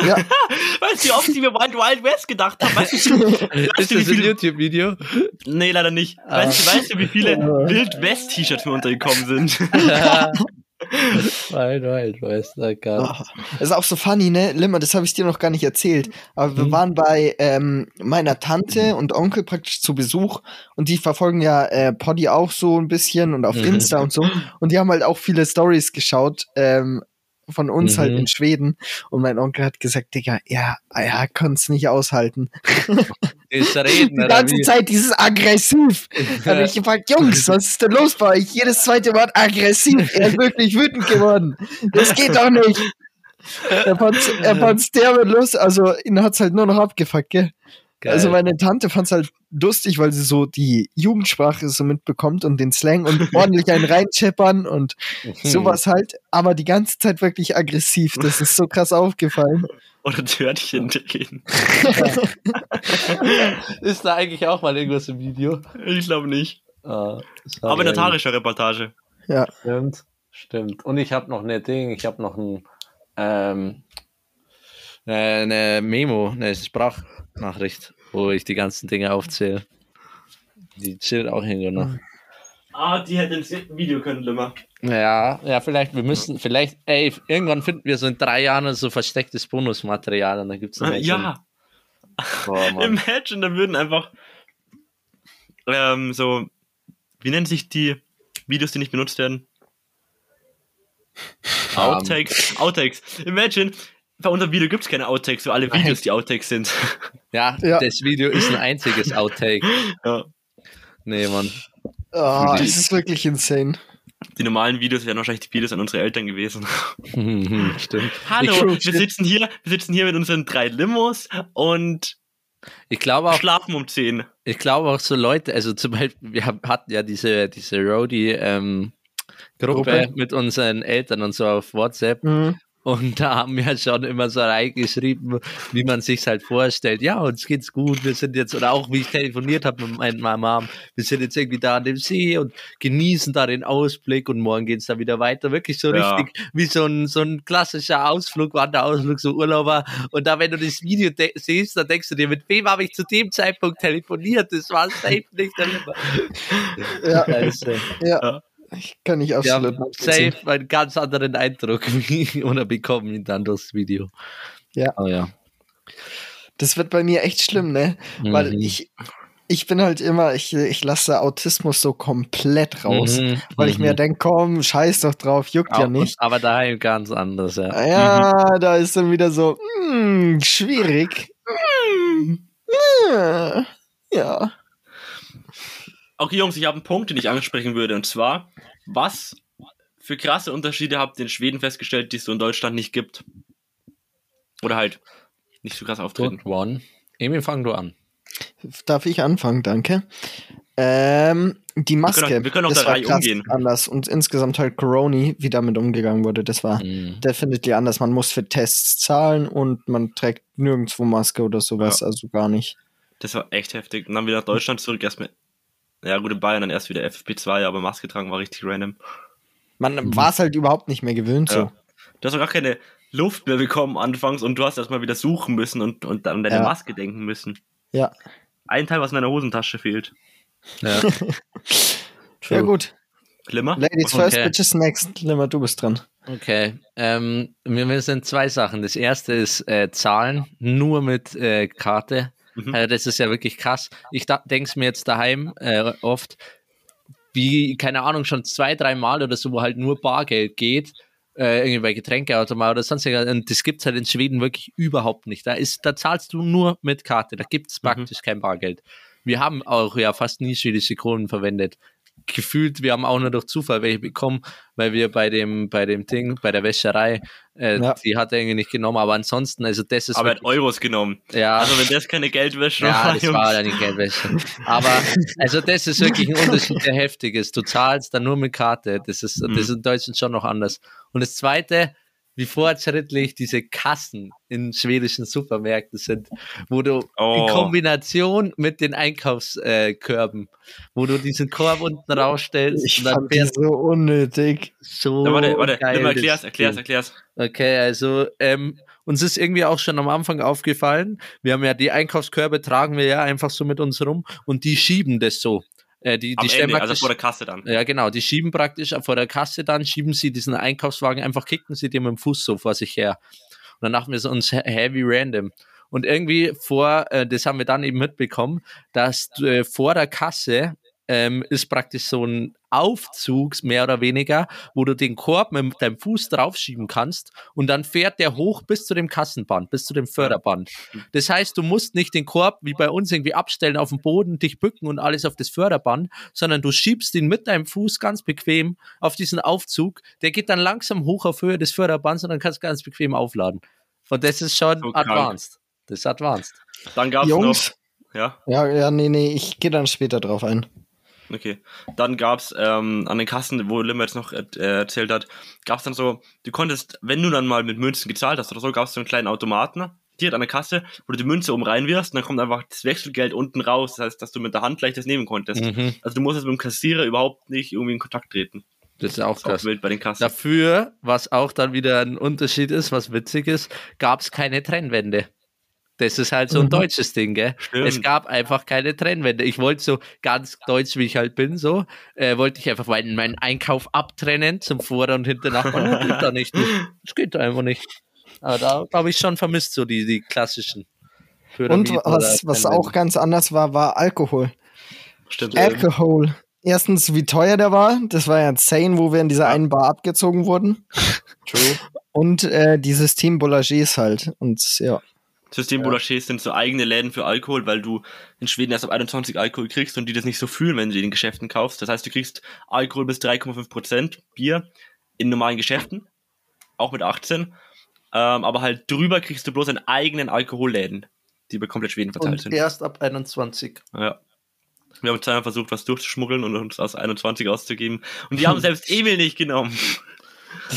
Ja, Weißt du, wie oft ich mir Wild Wild West gedacht habe? Weißt du, Ist weißt du, wie das ein viele, YouTube-Video? nee, leider nicht. Ah. Weißt, du, weißt du, wie viele. Wild West T-Shirts mir untergekommen sind? Wild Wild West, oh Gott. Oh, das ist auch so funny, ne? Limmer, das habe ich dir noch gar nicht erzählt. Aber wir Hm. waren bei ähm, meiner Tante und Onkel praktisch zu Besuch und die verfolgen ja äh, Poddy auch so ein bisschen und auf Mhm. Insta und so. Und die haben halt auch viele Stories geschaut ähm, von uns halt Mhm. in Schweden. Und mein Onkel hat gesagt, Digga, ja, er konnte es nicht aushalten. Ist reden, Die ganze? Zeit dieses aggressiv. Dann hab ich gefragt, Jungs, was ist denn los bei euch? Jedes zweite Wort aggressiv. Er ist wirklich wütend geworden. Das geht doch nicht. Er fand's, er fand's derbe los, also ihn hat's halt nur noch abgefuckt, gell? Geil. Also meine Tante fand's halt lustig, weil sie so die Jugendsprache so mitbekommt und den Slang und ordentlich einen reinscheppern und Hm. sowas halt, aber die ganze Zeit wirklich aggressiv. Das ist so krass aufgefallen. Oder Törtchen drehen. Ist da eigentlich auch mal irgendwas im Video? Ich glaube nicht. Ah. Aber in der tagesschau Reportage. Ja. Stimmt, stimmt. Und ich habe noch eine Ding, ich habe noch ein ähm, äh, eine Memo, eine Sprachnachricht, wo ich die ganzen Dinge aufzähle. Die chillt auch irgendwo noch. Ah, die hätte ins Video können, Limmer. Ja, ja, vielleicht, wir müssen, vielleicht, ey, irgendwann finden wir so in drei Jahren so verstecktes Bonusmaterial und dann gibt's dann halt Ja, so. Imagine, da würden einfach ähm, so, wie nennen sich die Videos, die nicht benutzt werden? Outtakes. Outtakes. Imagine, bei unserem Video gibt es keine Outtakes, weil alle Videos die Outtakes sind. Ja, Ja. das Video ist ein einziges Outtake. ja. Nee, Mann. Oh, das ist wirklich insane. Die normalen Videos wären wahrscheinlich die Videos an unsere Eltern gewesen. Stimmt. Hallo, Ich- wir sitzen hier, wir sitzen hier mit unseren drei Limos und Ich glaube auch, schlafen um 10. ich glaube auch so Leute, also zum Beispiel, wir hatten ja diese, diese Roadie, ähm, Gruppe, Gruppe. mit unseren Eltern und so auf WhatsApp. Mhm. Und da haben wir schon immer so reingeschrieben, wie man sich halt vorstellt. Ja, uns geht's gut, wir sind jetzt, oder auch wie ich telefoniert habe mit meiner Mom, wir sind jetzt irgendwie da an dem See und genießen da den Ausblick und morgen geht's da wieder weiter. Wirklich so Ja. richtig wie so ein, so ein klassischer Ausflug, Wanderausflug, so Urlauber. Und da, wenn du das Video de- siehst, dann denkst du dir, mit wem habe ich zu dem Zeitpunkt telefoniert? Das war safe nicht. Ja, Also, ja. Ich kann nicht wir absolut haben safe einen ganz anderen Eindruck oder bekommen dann durchs Video. Ja. Oh ja. Das wird bei mir echt schlimm, ne? Weil Mhm. ich, ich bin halt immer, ich, ich lasse Autismus so komplett raus. Mhm, Weil ich mir mhm. denke, komm, scheiß doch drauf, juckt ja Auch- nicht. Aber daheim ganz anders, ja. Ja, da ist dann wieder so, hm, schwierig. Hm, ja, ja. Okay, Jungs, ich habe einen Punkt, den ich ansprechen würde. Und zwar, was für krasse Unterschiede habt ihr in Schweden festgestellt, die es so in Deutschland nicht gibt? Oder halt nicht so krass auftreten. Good one. Emil, fang du an. Darf ich anfangen, danke. Ähm, die Maske, Wir können auch- wir können auch das war krass umgehen. anders. Und insgesamt halt Corona, wie damit umgegangen wurde, das war Mhm. definitiv anders. Man muss für Tests zahlen und man trägt nirgendwo Maske oder sowas, Ja. also gar nicht. Das war echt heftig. Und dann wieder nach Deutschland zurück, erst mit. Ja, gut, in Bayern dann erst wieder FFP2, aber Maske tragen war richtig random. Man war es halt überhaupt nicht mehr gewöhnt so. Ja. Du hast auch gar keine Luft mehr bekommen anfangs und du hast erstmal wieder suchen müssen und, und an deine Ja. Maske denken müssen. Ja. Ein Teil, was in deiner Hosentasche fehlt. Ja. Ja, gut. Glimmer? Ladies Okay. first, bitches next. Limmer, du bist dran. Okay, ähm, mir mir sind zwei Sachen. Das erste ist äh, Zahlen, nur mit äh, Karte. Mhm. Äh, das ist ja wirklich krass. Ich denke es mir jetzt daheim äh, oft, wie, keine Ahnung, schon zwei, drei Mal oder so, wo halt nur Bargeld geht, äh, irgendwie bei Getränkeautomat oder sonst irgendwas. Und das gibt es halt in Schweden wirklich überhaupt nicht. Da, ist, da zahlst du nur mit Karte. Da gibt es Mhm. praktisch kein Bargeld. Wir haben auch ja fast nie schwedische Kronen verwendet. Gefühlt, wir haben auch nur durch Zufall welche bekommen, weil wir bei dem, bei dem Ding, bei der Wäscherei, äh, Ja. die hat er irgendwie nicht genommen, aber ansonsten, also das ist Aber er hat Euros genommen. ja, Also wenn das keine Geldwäsche ja, das Jungs. war die Geldwäsche. Aber also das ist wirklich ein Unterschied, der heftig ist. Du zahlst dann nur mit Karte. Das ist, Mhm. das ist in Deutschland schon noch anders. Und das Zweite, wie fortschrittlich diese Kassen in schwedischen Supermärkten sind, wo du Oh. in Kombination mit den Einkaufskörben, wo du diesen Korb unten rausstellst Ich und dann fand die fährst so unnötig. so Ja, warte, warte, geil das erklär's, erklär's, erklär's. Okay, also ähm, uns ist irgendwie auch schon am Anfang aufgefallen, wir haben ja die Einkaufskörbe, tragen wir ja einfach so mit uns rum und die schieben das so. Äh, die, Am die stellen Ende, also praktisch, vor der Kasse dann. ja genau, die schieben praktisch vor der Kasse dann, schieben sie diesen Einkaufswagen, einfach kicken sie den mit dem Fuß so vor sich her. Und dann dachten wir so uns he- heavy random. Und irgendwie vor, äh, das haben wir dann eben mitbekommen, dass äh, vor der Kasse ähm, ist praktisch so ein Aufzug, mehr oder weniger, wo du den Korb mit deinem Fuß draufschieben kannst und dann fährt der hoch bis zu dem Kassenband, bis zu dem Förderband. Das heißt, du musst nicht den Korb wie bei uns irgendwie abstellen auf dem Boden, dich bücken und alles auf das Förderband, sondern du schiebst ihn mit deinem Fuß ganz bequem auf diesen Aufzug. Der geht dann langsam hoch auf Höhe des Förderbands und dann kannst du ganz bequem aufladen. Und das ist schon So advanced. Das ist advanced. Dann gab's Jungs. noch. Ja, Ja, ja, nee, nee, ich gehe dann später drauf ein. Okay. Dann gab's ähm, an den Kassen, wo Limmer jetzt noch äh, erzählt hat, gab's dann so, du konntest, wenn du dann mal mit Münzen gezahlt hast oder so, gab's so einen kleinen Automaten direkt an der Kasse, wo du die Münze oben reinwirfst und dann kommt einfach das Wechselgeld unten raus. Das heißt, dass du mit der Hand gleich das nehmen konntest. Mhm. Also du musstest mit dem Kassierer überhaupt nicht irgendwie in Kontakt treten. Das ist auch Das ist auch krass. bei den Kassen. Dafür, was auch dann wieder ein Unterschied ist, was witzig ist, gab es keine Trennwände. Das ist halt so ein Mhm. deutsches Ding, gell? Stimmt. Es gab einfach keine Trennwände. Ich wollte so ganz deutsch, wie ich halt bin, so, äh, wollte ich einfach meinen, meinen Einkauf abtrennen zum Vorder- und Hinternachbarn. Das geht da nicht. Das geht da einfach nicht. Aber da habe ich schon vermisst, so die, die klassischen. Und Pyramiden was, oder was Trennwände. auch ganz anders war, war Alkohol. Stimmt. Alkohol. Erstens, wie teuer der war. Das war ja insane, wo wir in dieser Ja. einen Bar abgezogen wurden. True. Und äh, die System Boulagers halt. Und ja. System Boulagers sind so eigene Läden für Alkohol, weil du in Schweden erst ab 21 Alkohol kriegst und die das nicht so fühlen, wenn du die in den Geschäften kaufst. Das heißt, du kriegst Alkohol bis 3,5% Bier in normalen Geschäften, auch mit 18. Ähm, aber halt drüber kriegst du bloß in eigenen Alkoholläden, die über komplett Schweden verteilt Und sind. erst ab 21. Ja. Wir haben zweimal versucht, was durchzuschmuggeln und uns aus 21 auszugeben. Und die haben selbst Emil nicht genommen.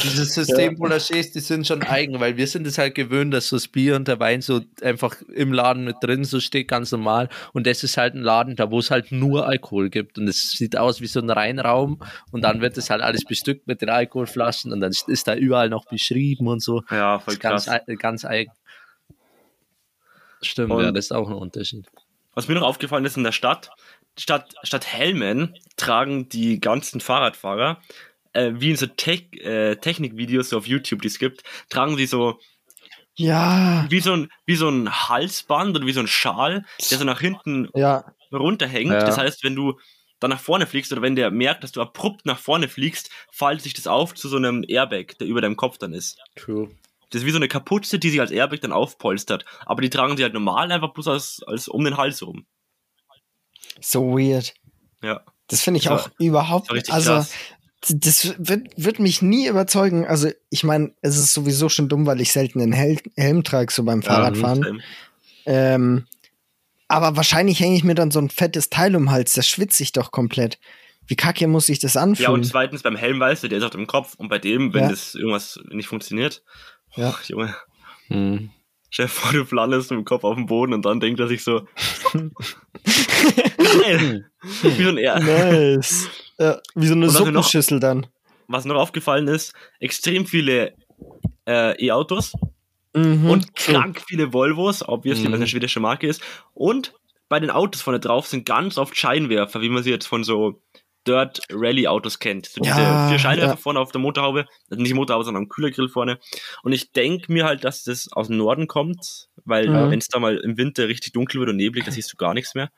Dieses System Boulagers, die sind schon eigen, weil wir sind es halt gewöhnt, dass so das Bier und der Wein so einfach im Laden mit drin so steht, ganz normal. Und das ist halt ein Laden, da wo es halt nur Alkohol gibt. Und es sieht aus wie so ein Reinraum. Und dann wird es halt alles bestückt mit den Alkoholflaschen und dann ist da überall noch beschrieben und so. Ja, voll ganz, krass. ei- ganz eigen. Stimmt, Und- ja, das ist auch ein Unterschied. Was mir noch aufgefallen ist in der Stadt, statt, statt Helmen tragen die ganzen Fahrradfahrer, äh, wie in so Tech, äh, Technikvideos so auf YouTube, die es gibt, tragen sie so Ja. wie so, ein, wie so ein Halsband oder wie so ein Schal, der so nach hinten Ja. runterhängt. Ja. Das heißt, wenn du dann nach vorne fliegst oder wenn der merkt, dass du abrupt nach vorne fliegst, faltet sich das auf zu so einem Airbag, der über deinem Kopf dann ist. True. Das ist wie so eine Kapuze, die sich als Airbag dann aufpolstert. Aber die tragen sie halt normal einfach bloß als, als um den Hals rum. So weird. Ja. Das finde ich Das war- auch überhaupt richtig Also, krass. Das wird, wird mich nie überzeugen. Also, ich meine, es ist sowieso schon dumm, weil ich selten einen Hel Helm trage, so beim Fahrradfahren. Ähm, Ähm, aber wahrscheinlich hänge ich mir dann so ein fettes Teil um den Hals. Das schwitze ich doch komplett. Wie kacke muss ich das Ja, und anfühlen? zweitens beim Helm weißt du, der ist auf dem Kopf. Und bei dem, wenn Ja. das irgendwas nicht funktioniert, Ja. oh, Junge, Hm. Chef vor, du landest mit dem Kopf auf dem Boden und dann denkt er sich so, geil, wie so ein R. nice. Ja, wie so eine Suppenschüssel dann. Was noch aufgefallen ist, extrem viele äh, E-Autos Mhm. und krank viele Volvos, obviously, Mhm. weil es eine schwedische Marke ist. Und bei den Autos vorne drauf sind ganz oft Scheinwerfer, wie man sie jetzt von so Dirt Rally Autos kennt. So diese Ja, vier Scheinwerfer ja. vorne auf der Motorhaube, also nicht Motorhaube, sondern am Kühlergrill vorne. Und ich denke mir halt, dass das aus dem Norden kommt, weil Mhm. wenn es da mal im Winter richtig dunkel wird und neblig, da siehst du gar nichts mehr.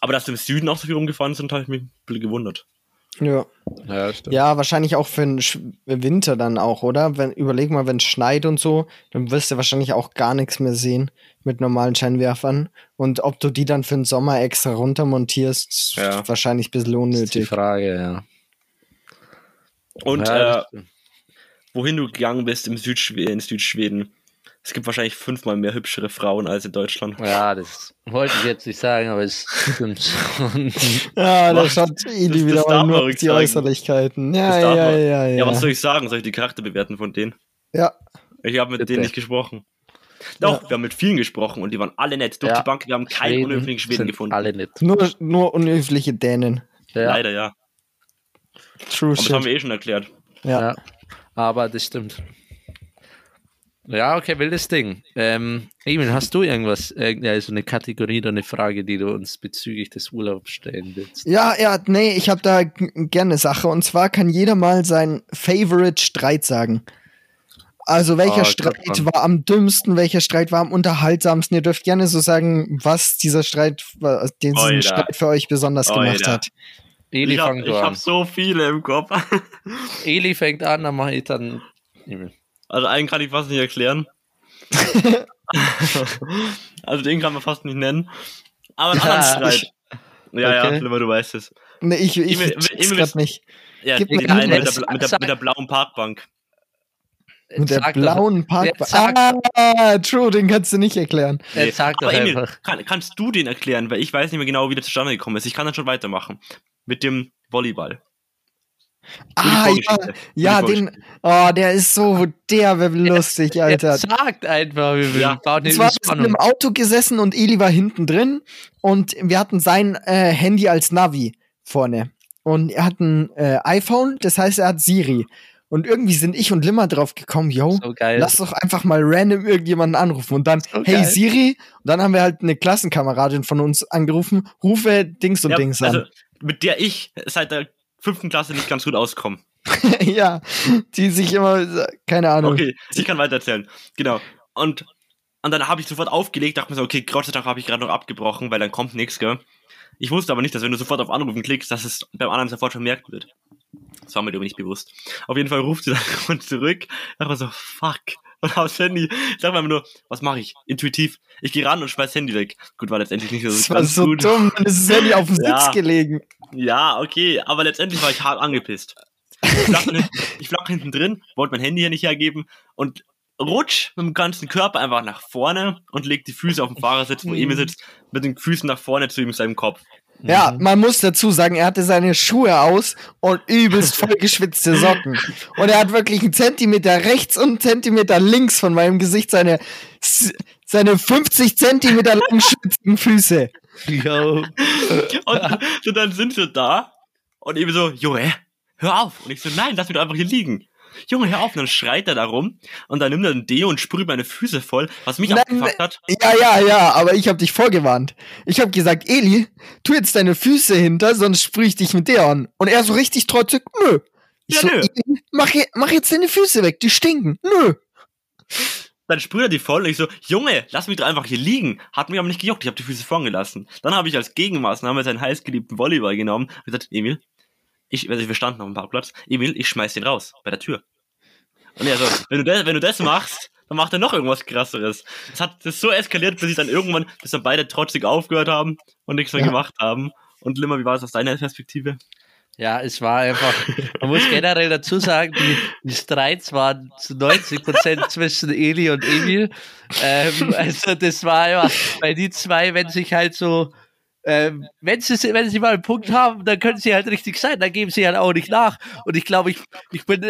Aber dass du im Süden auch so viel rumgefahren sind, habe ich mich ein bisschen gewundert. Ja. Ja, stimmt. ja, wahrscheinlich auch für den Sch- Winter dann auch, oder? Wenn, überleg mal, wenn es schneit und so, dann wirst du wahrscheinlich auch gar nichts mehr sehen mit normalen Scheinwerfern. Und ob du die dann für den Sommer extra runtermontierst, ist Ja. wahrscheinlich ein bisschen Das ist die unnötig. Frage, ja. Und ja, äh, wohin du gegangen bist im Südschweden, in Südschweden, es gibt wahrscheinlich fünfmal mehr hübschere Frauen als in Deutschland. ja, das wollte ich jetzt nicht sagen, aber es stimmt schon. Ja, da schaut Eli Das- wieder das nur die sagen. Äußerlichkeiten. Ja, ja, man. ja, ja. Ja, was soll ich sagen? Soll ich die Charakter bewerten von denen? Ja, Ich habe mit Bitte. denen nicht gesprochen. Doch, wir haben mit vielen gesprochen und die waren alle nett. Durch Ja. die Bank, wir haben keinen Schweden unhöflichen Schweden gefunden. Alle nicht. nur, nur unhöfliche Dänen. Ja, Leider ja. True Aber das haben shit. wir eh schon erklärt. Ja. ja. Aber das stimmt. Ja, okay, wildes Ding. Ähm, Emil, hast du irgendwas, so eine Kategorie oder eine Frage, die du uns bezüglich des Urlaubs stellen willst? Ja, ja, nee, ich habe da gerne Sache. Und zwar kann jeder mal sein Favorite Streit sagen. Also welcher Oh, Streit war am dümmsten, welcher Streit war am unterhaltsamsten. Ihr dürft gerne so sagen, was dieser Streit, diesen Oida. Streit für euch besonders gemacht Oida. hat. Eli, ich habe hab so viele im Kopf. Eli fängt an, dann mache ich dann Emil. Also einen kann ich fast nicht erklären. also den kann man fast nicht nennen. Aber einen anderen Ja, Streit. Ja, ja, Okay. Limmer, du weißt es. Nee, ich, ich, Emil- ich Emil nicht. Ja, Gib den mir einen mit der, mit, der, mit der blauen Parkbank. Mit der blauen Park. Jetzt sag Ah, true, den kannst du nicht erklären. Jetzt sag doch Aber Emil, einfach. kann, kannst du den erklären? Weil ich weiß nicht mehr genau, wie der zustande gekommen ist. Ich kann dann schon weitermachen. Mit dem Volleyball. Ah, ja, ja, den, oh, der ist so derbe lustig, Alter. Jetzt sagt einfach, wir Ja. bauen eine war im Spannung. Auto gesessen und Eli war hinten drin und wir hatten sein äh, Handy als Navi vorne. Und er hat ein äh, iPhone, das heißt, er hat Siri. Und irgendwie sind ich und Limmer drauf gekommen, yo, So lass doch einfach mal random irgendjemanden anrufen. Und dann, So hey geil. Siri, und dann haben wir halt eine Klassenkameradin von uns angerufen, rufe Dings und Ja, Dings also, an. mit der ich seit der fünften Klasse nicht ganz gut auskomme. ja, die sich immer, keine Ahnung. Okay, ich kann weiter erzählen. Genau. Und, und dann habe ich sofort aufgelegt, dachte mir so, okay, Gott sei Dank habe ich gerade noch abgebrochen, weil dann kommt nichts, gell. Ich wusste aber nicht, dass wenn du sofort auf Anrufen klickst, dass es beim anderen sofort vermerkt wird. Das war mir aber nicht bewusst. Auf jeden Fall ruft sie dann zurück. Da war so, fuck. Und aufs Handy. Ich sag mir nur, was mache ich? Intuitiv. Ich gehe ran und schmeiß Handy weg. Gut, war letztendlich nicht so Das war so gut. dumm, dann ist das Handy auf dem Ja. Sitz gelegen. Ja, okay, aber letztendlich war ich hart angepisst. Ich flach, dann hinten, drin, wollte mein Handy hier nicht hergeben und rutsch mit dem ganzen Körper einfach nach vorne und leg die Füße auf dem Fahrersitz, wo Mhm. Emil sitzt, mit den Füßen nach vorne zu ihm in seinem Kopf. Ja, Mhm. man muss dazu sagen, er hatte seine Schuhe aus und übelst voll geschwitzte Socken. Und er hat wirklich einen Zentimeter rechts und einen Zentimeter links von meinem Gesicht seine, seine 50 Zentimeter langen schwitzigen Füße. Yo. Und so dann sind wir da und Emil so, Junge, hör auf. Und ich so, nein, lass mich doch einfach hier liegen. Junge, hör auf. Und dann schreit er da rum und dann nimmt er ein Deo und sprüht meine Füße voll, was mich Nein, abgefuckt hat. Ja, ja, ja, aber ich habe dich vorgewarnt. Ich habe gesagt, Eli, tu jetzt deine Füße hinter, sonst sprüh ich dich mit der an. Und er so richtig trotzig, nö. Ich Ja, so, nö. Eli, mach, mach jetzt deine Füße weg, die stinken. Nö. Dann sprüht er die voll und ich so, Junge, lass mich doch einfach hier liegen. Hat mich aber nicht gejuckt, ich habe die Füße vorn gelassen. Dann habe ich als Gegenmaßnahme seinen heißgeliebten Volleyball genommen und gesagt, Emil, ich, also wir standen auf dem Parkplatz, Emil, ich schmeiß den raus, bei der Tür. Und er so, wenn du das, wenn du das machst, dann macht er noch irgendwas krasseres. Das hat das so eskaliert, bis ich dann irgendwann, bis dann beide trotzig aufgehört haben und nichts mehr Ja. gemacht haben. Und Limmer, wie war es aus deiner Perspektive? Ja, es war einfach, man muss generell dazu sagen, die, die Streits waren zu 90 Prozent zwischen Eli und Emil. Ähm, also das war ja, weil die zwei, wenn sich halt so, ähm, wenn sie, wenn sie mal einen Punkt haben, dann können sie halt richtig sein, dann geben sie halt auch nicht nach. Und ich glaube, ich, ich bin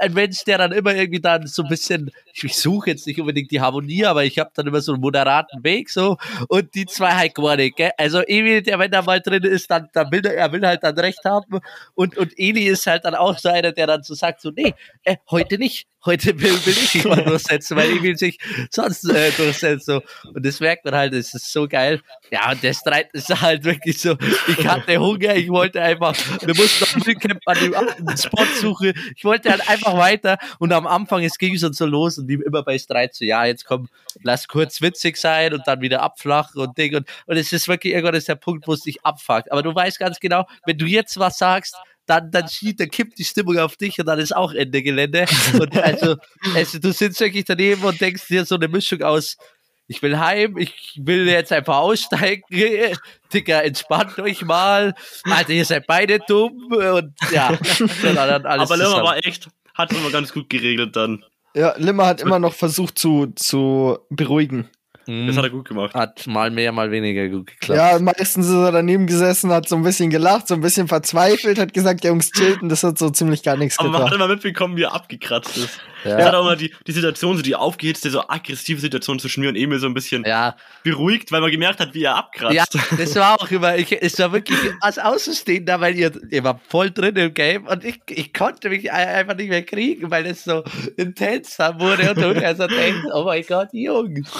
ein Mensch, der dann immer irgendwie dann so ein bisschen, ich suche jetzt nicht unbedingt die Harmonie, aber ich habe dann immer so einen moderaten Weg so und die zwei halt gar nicht, gell? Also Emil, der wenn da mal drin ist, dann, dann will er, er will halt dann recht haben und, und Eli ist halt dann auch so einer, der dann so sagt so, nee, äh, heute nicht, heute will, will ich mich mal durchsetzen, weil Emil sich sonst äh, durchsetzt. So. Und das merkt man halt, das ist so geil. Ja, und der Streit ist halt wirklich so, ich hatte Hunger, ich wollte einfach, wir mussten noch Müllcamp an dem Spot suchen, ich wollte halt einfach weiter und am Anfang, es ging schon so los und die immer bei Streit so, ja, jetzt komm, lass kurz witzig sein und dann wieder abflachen und Ding und, und es ist wirklich irgendwann ist der Punkt, wo es dich abfuckt. Aber du weißt ganz genau, wenn du jetzt was sagst, dann, dann schiebt, dann kippt die Stimmung auf dich und dann ist auch Ende Gelände. Und also, also du sitzt wirklich daneben und denkst dir so eine Mischung aus, ich will heim, ich will jetzt einfach aussteigen, Digga, entspannt euch mal, Alter, ihr seid beide dumm und ja, dann alles Aber Limmer war echt, hat immer ganz gut geregelt dann. Ja, Limmer hat immer noch versucht zu, zu beruhigen. Mhm. Das hat er gut gemacht. hat mal mehr, mal weniger gut geklappt. Ja, meistens ist er daneben gesessen, hat so ein bisschen gelacht, so ein bisschen verzweifelt, hat gesagt, Jungs, chillt und das hat so ziemlich gar nichts Aber man hat gebracht. immer mitbekommen, wie er abgekratzt ist. Ja. Er hat auch immer die, die Situation, so die aufgehitzte, so aggressive Situation zwischen mir und Emil so ein bisschen ja, beruhigt, weil man gemerkt hat, wie er abkratzt. Ja, das war auch immer, ich, es war wirklich als Außenstehender, weil ihr, ihr war voll drin im Game und ich, ich konnte mich ein- einfach nicht mehr kriegen, weil es so intens da wurde und du also denkst, oh mein Gott, Jungs.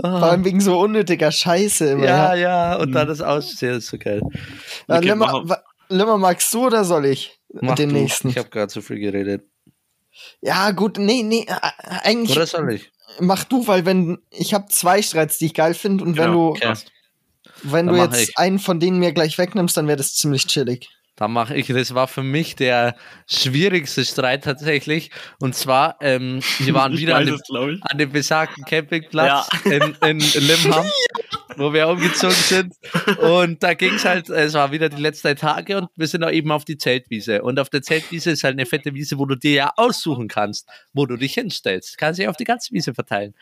Vor allem wegen so unnötiger Scheiße immer. ja, Ja, ja, und dann das Aussehen ist so geil. Okay, Limmer, magst du oder soll ich? Mach den du. nächsten. Ich habe gerade zu viel geredet. Ja, gut, nee, nee, äh, eigentlich Oder soll ich? mach du, weil wenn ich habe zwei Streits, die ich geil finde und wenn Genau, du okay. wenn Dann du jetzt ich. einen von denen mir gleich wegnimmst, dann wäre das ziemlich chillig. Dann mache ich, das war für mich der schwierigste Streit tatsächlich. Und zwar, ähm, wir waren wieder an dem, an dem besagten Campingplatz in, in Limham, wo wir umgezogen sind. Und da ging es halt, es war wieder die letzten Tage und wir sind auch eben auf die Zeltwiese. Und auf der Zeltwiese ist halt eine fette Wiese, wo du dir ja aussuchen kannst, wo du dich hinstellst. Kannst dich auf die ganze Wiese verteilen.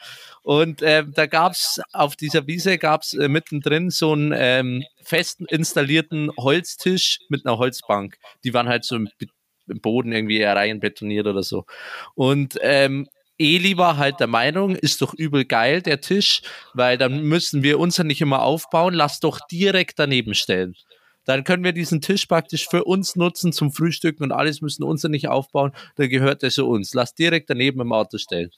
Und ähm, da gab's auf dieser Wiese gab's äh, mittendrin so einen ähm, festen installierten Holztisch mit einer Holzbank. Die waren halt so im, im Boden irgendwie eher rein betoniert oder so. Und ähm, Eli war halt der Meinung, ist doch übel geil, der Tisch, weil dann müssen wir uns ja nicht immer aufbauen, lass doch direkt daneben stellen. Dann können wir diesen Tisch praktisch für uns nutzen zum Frühstücken und alles müssen uns ja nicht aufbauen, dann gehört der so uns. Lass direkt daneben im Auto stellen.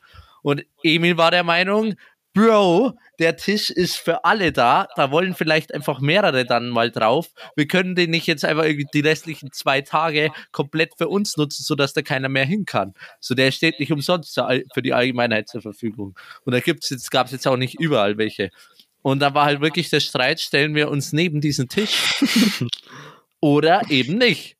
Und Emil war der Meinung, Bro, der Tisch ist für alle da. Da wollen vielleicht einfach mehrere dann mal drauf. Wir können den nicht jetzt einfach irgendwie die restlichen zwei Tage komplett für uns nutzen, sodass da keiner mehr hin kann. So, der steht nicht umsonst für die Allgemeinheit zur Verfügung. Und da gibt's jetzt, gab's jetzt auch nicht überall welche. Und da war halt wirklich der Streit, stellen wir uns neben diesen Tisch oder eben nicht.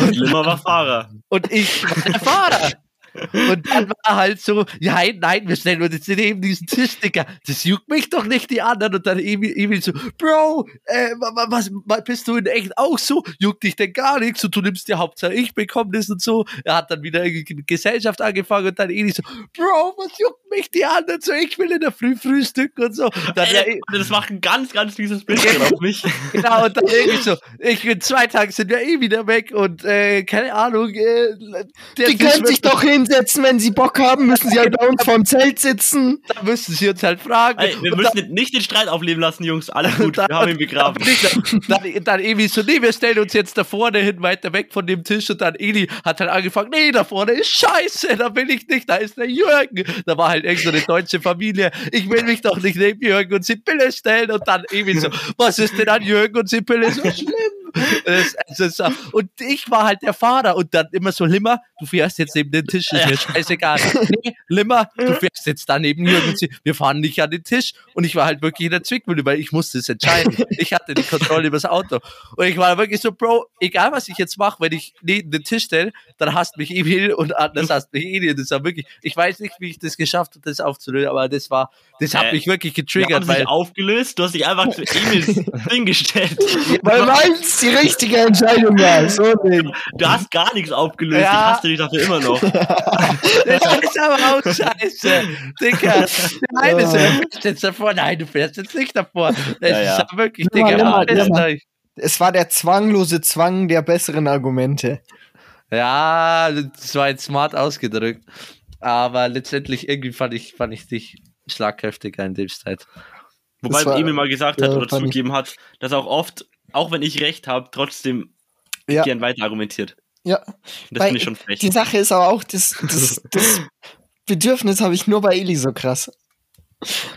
Und Limmer war Fahrer. Und ich war der Fahrer. Und dann war halt so, ja, nein, wir stellen uns jetzt neben diesen Tisch, Digga. Das juckt mich doch nicht, die anderen. Und dann Emil, Emil so, Bro, äh, wa- wa- was, wa- bist du in echt auch so? Juckt dich denn gar nichts? Und du nimmst dir Hauptsache, ich bekomme das und so. Er hat dann wieder irgendwie Gesellschaft angefangen und dann Emil so, Bro, was juckt mich die anderen so? Ich will in der Früh frühstücken und so. Dann, ja, Ey, das macht ein ganz, ganz dieses Bild auf mich. Genau, und dann irgendwie so, ich in zwei Tagen sind wir eh wieder weg und äh, keine Ahnung, äh, der Die können sich doch hinsetzen, wenn sie Bock haben, müssen sie halt bei uns vorm Zelt sitzen. da müssen sie uns halt fragen. Ey, wir Und müssen nicht den Streit aufleben lassen, Jungs. Alles gut, wir haben ihn begraben. Dann, dann, dann Eli so, nee, wir stellen uns jetzt da vorne hin, weiter weg von dem Tisch. Und dann Eli hat halt angefangen, nee, da vorne ist scheiße, da will ich nicht, da ist der Jürgen. Da war halt irgendeine deutsche Familie. Ich will mich doch nicht neben Jürgen und Sibylle stellen. Und dann Eli so, was ist denn an Jürgen und Sibylle so schlimm? Und ich war halt der Fahrer und dann immer so, Limmer, du fährst jetzt neben den Tisch, ist mir scheißegal. Nee, Limmer, du fährst jetzt da neben Jürgen. Wir fahren nicht an den Tisch. Und ich war halt wirklich in der Zwickmühle, weil ich musste es entscheiden. Ich hatte die Kontrolle über das Auto. Und ich war wirklich so, Bro, egal was ich jetzt mache, wenn ich neben den Tisch stelle, dann hasst mich Emil und anders hasst mich Emil. Das war wirklich, ich weiß nicht, wie ich das geschafft habe, das aufzulösen, aber das war, das hat Äh, mich wirklich Wir getriggert, haben sich weil aufgelöst, du hast dich einfach zu Emils Ding gestellt. Weil meins die richtige Entscheidung war. So. Du hast gar nichts aufgelöst, Ja. ich hasse dich dafür immer noch. Das ist aber auch scheiße. Digga, der eine so, du fährst jetzt davor. Nein, du fährst jetzt nicht davor. Das Ja, ja. ist wirklich, Digga, nimmer. gleich. Es war der zwanglose Zwang der besseren Argumente. Ja, das war jetzt smart ausgedrückt. Aber letztendlich irgendwie fand ich, fand ich dich schlagkräftiger in dem Streit. Wobei war- Emil mal gesagt hat ja, oder zugegeben hat, dass auch oft, auch wenn ich recht habe, trotzdem Ja. gern weiter argumentiert. Ja. Das finde ich schon frech. Die Sache ist aber auch, das, das, das Bedürfnis habe ich nur bei Eli so krass.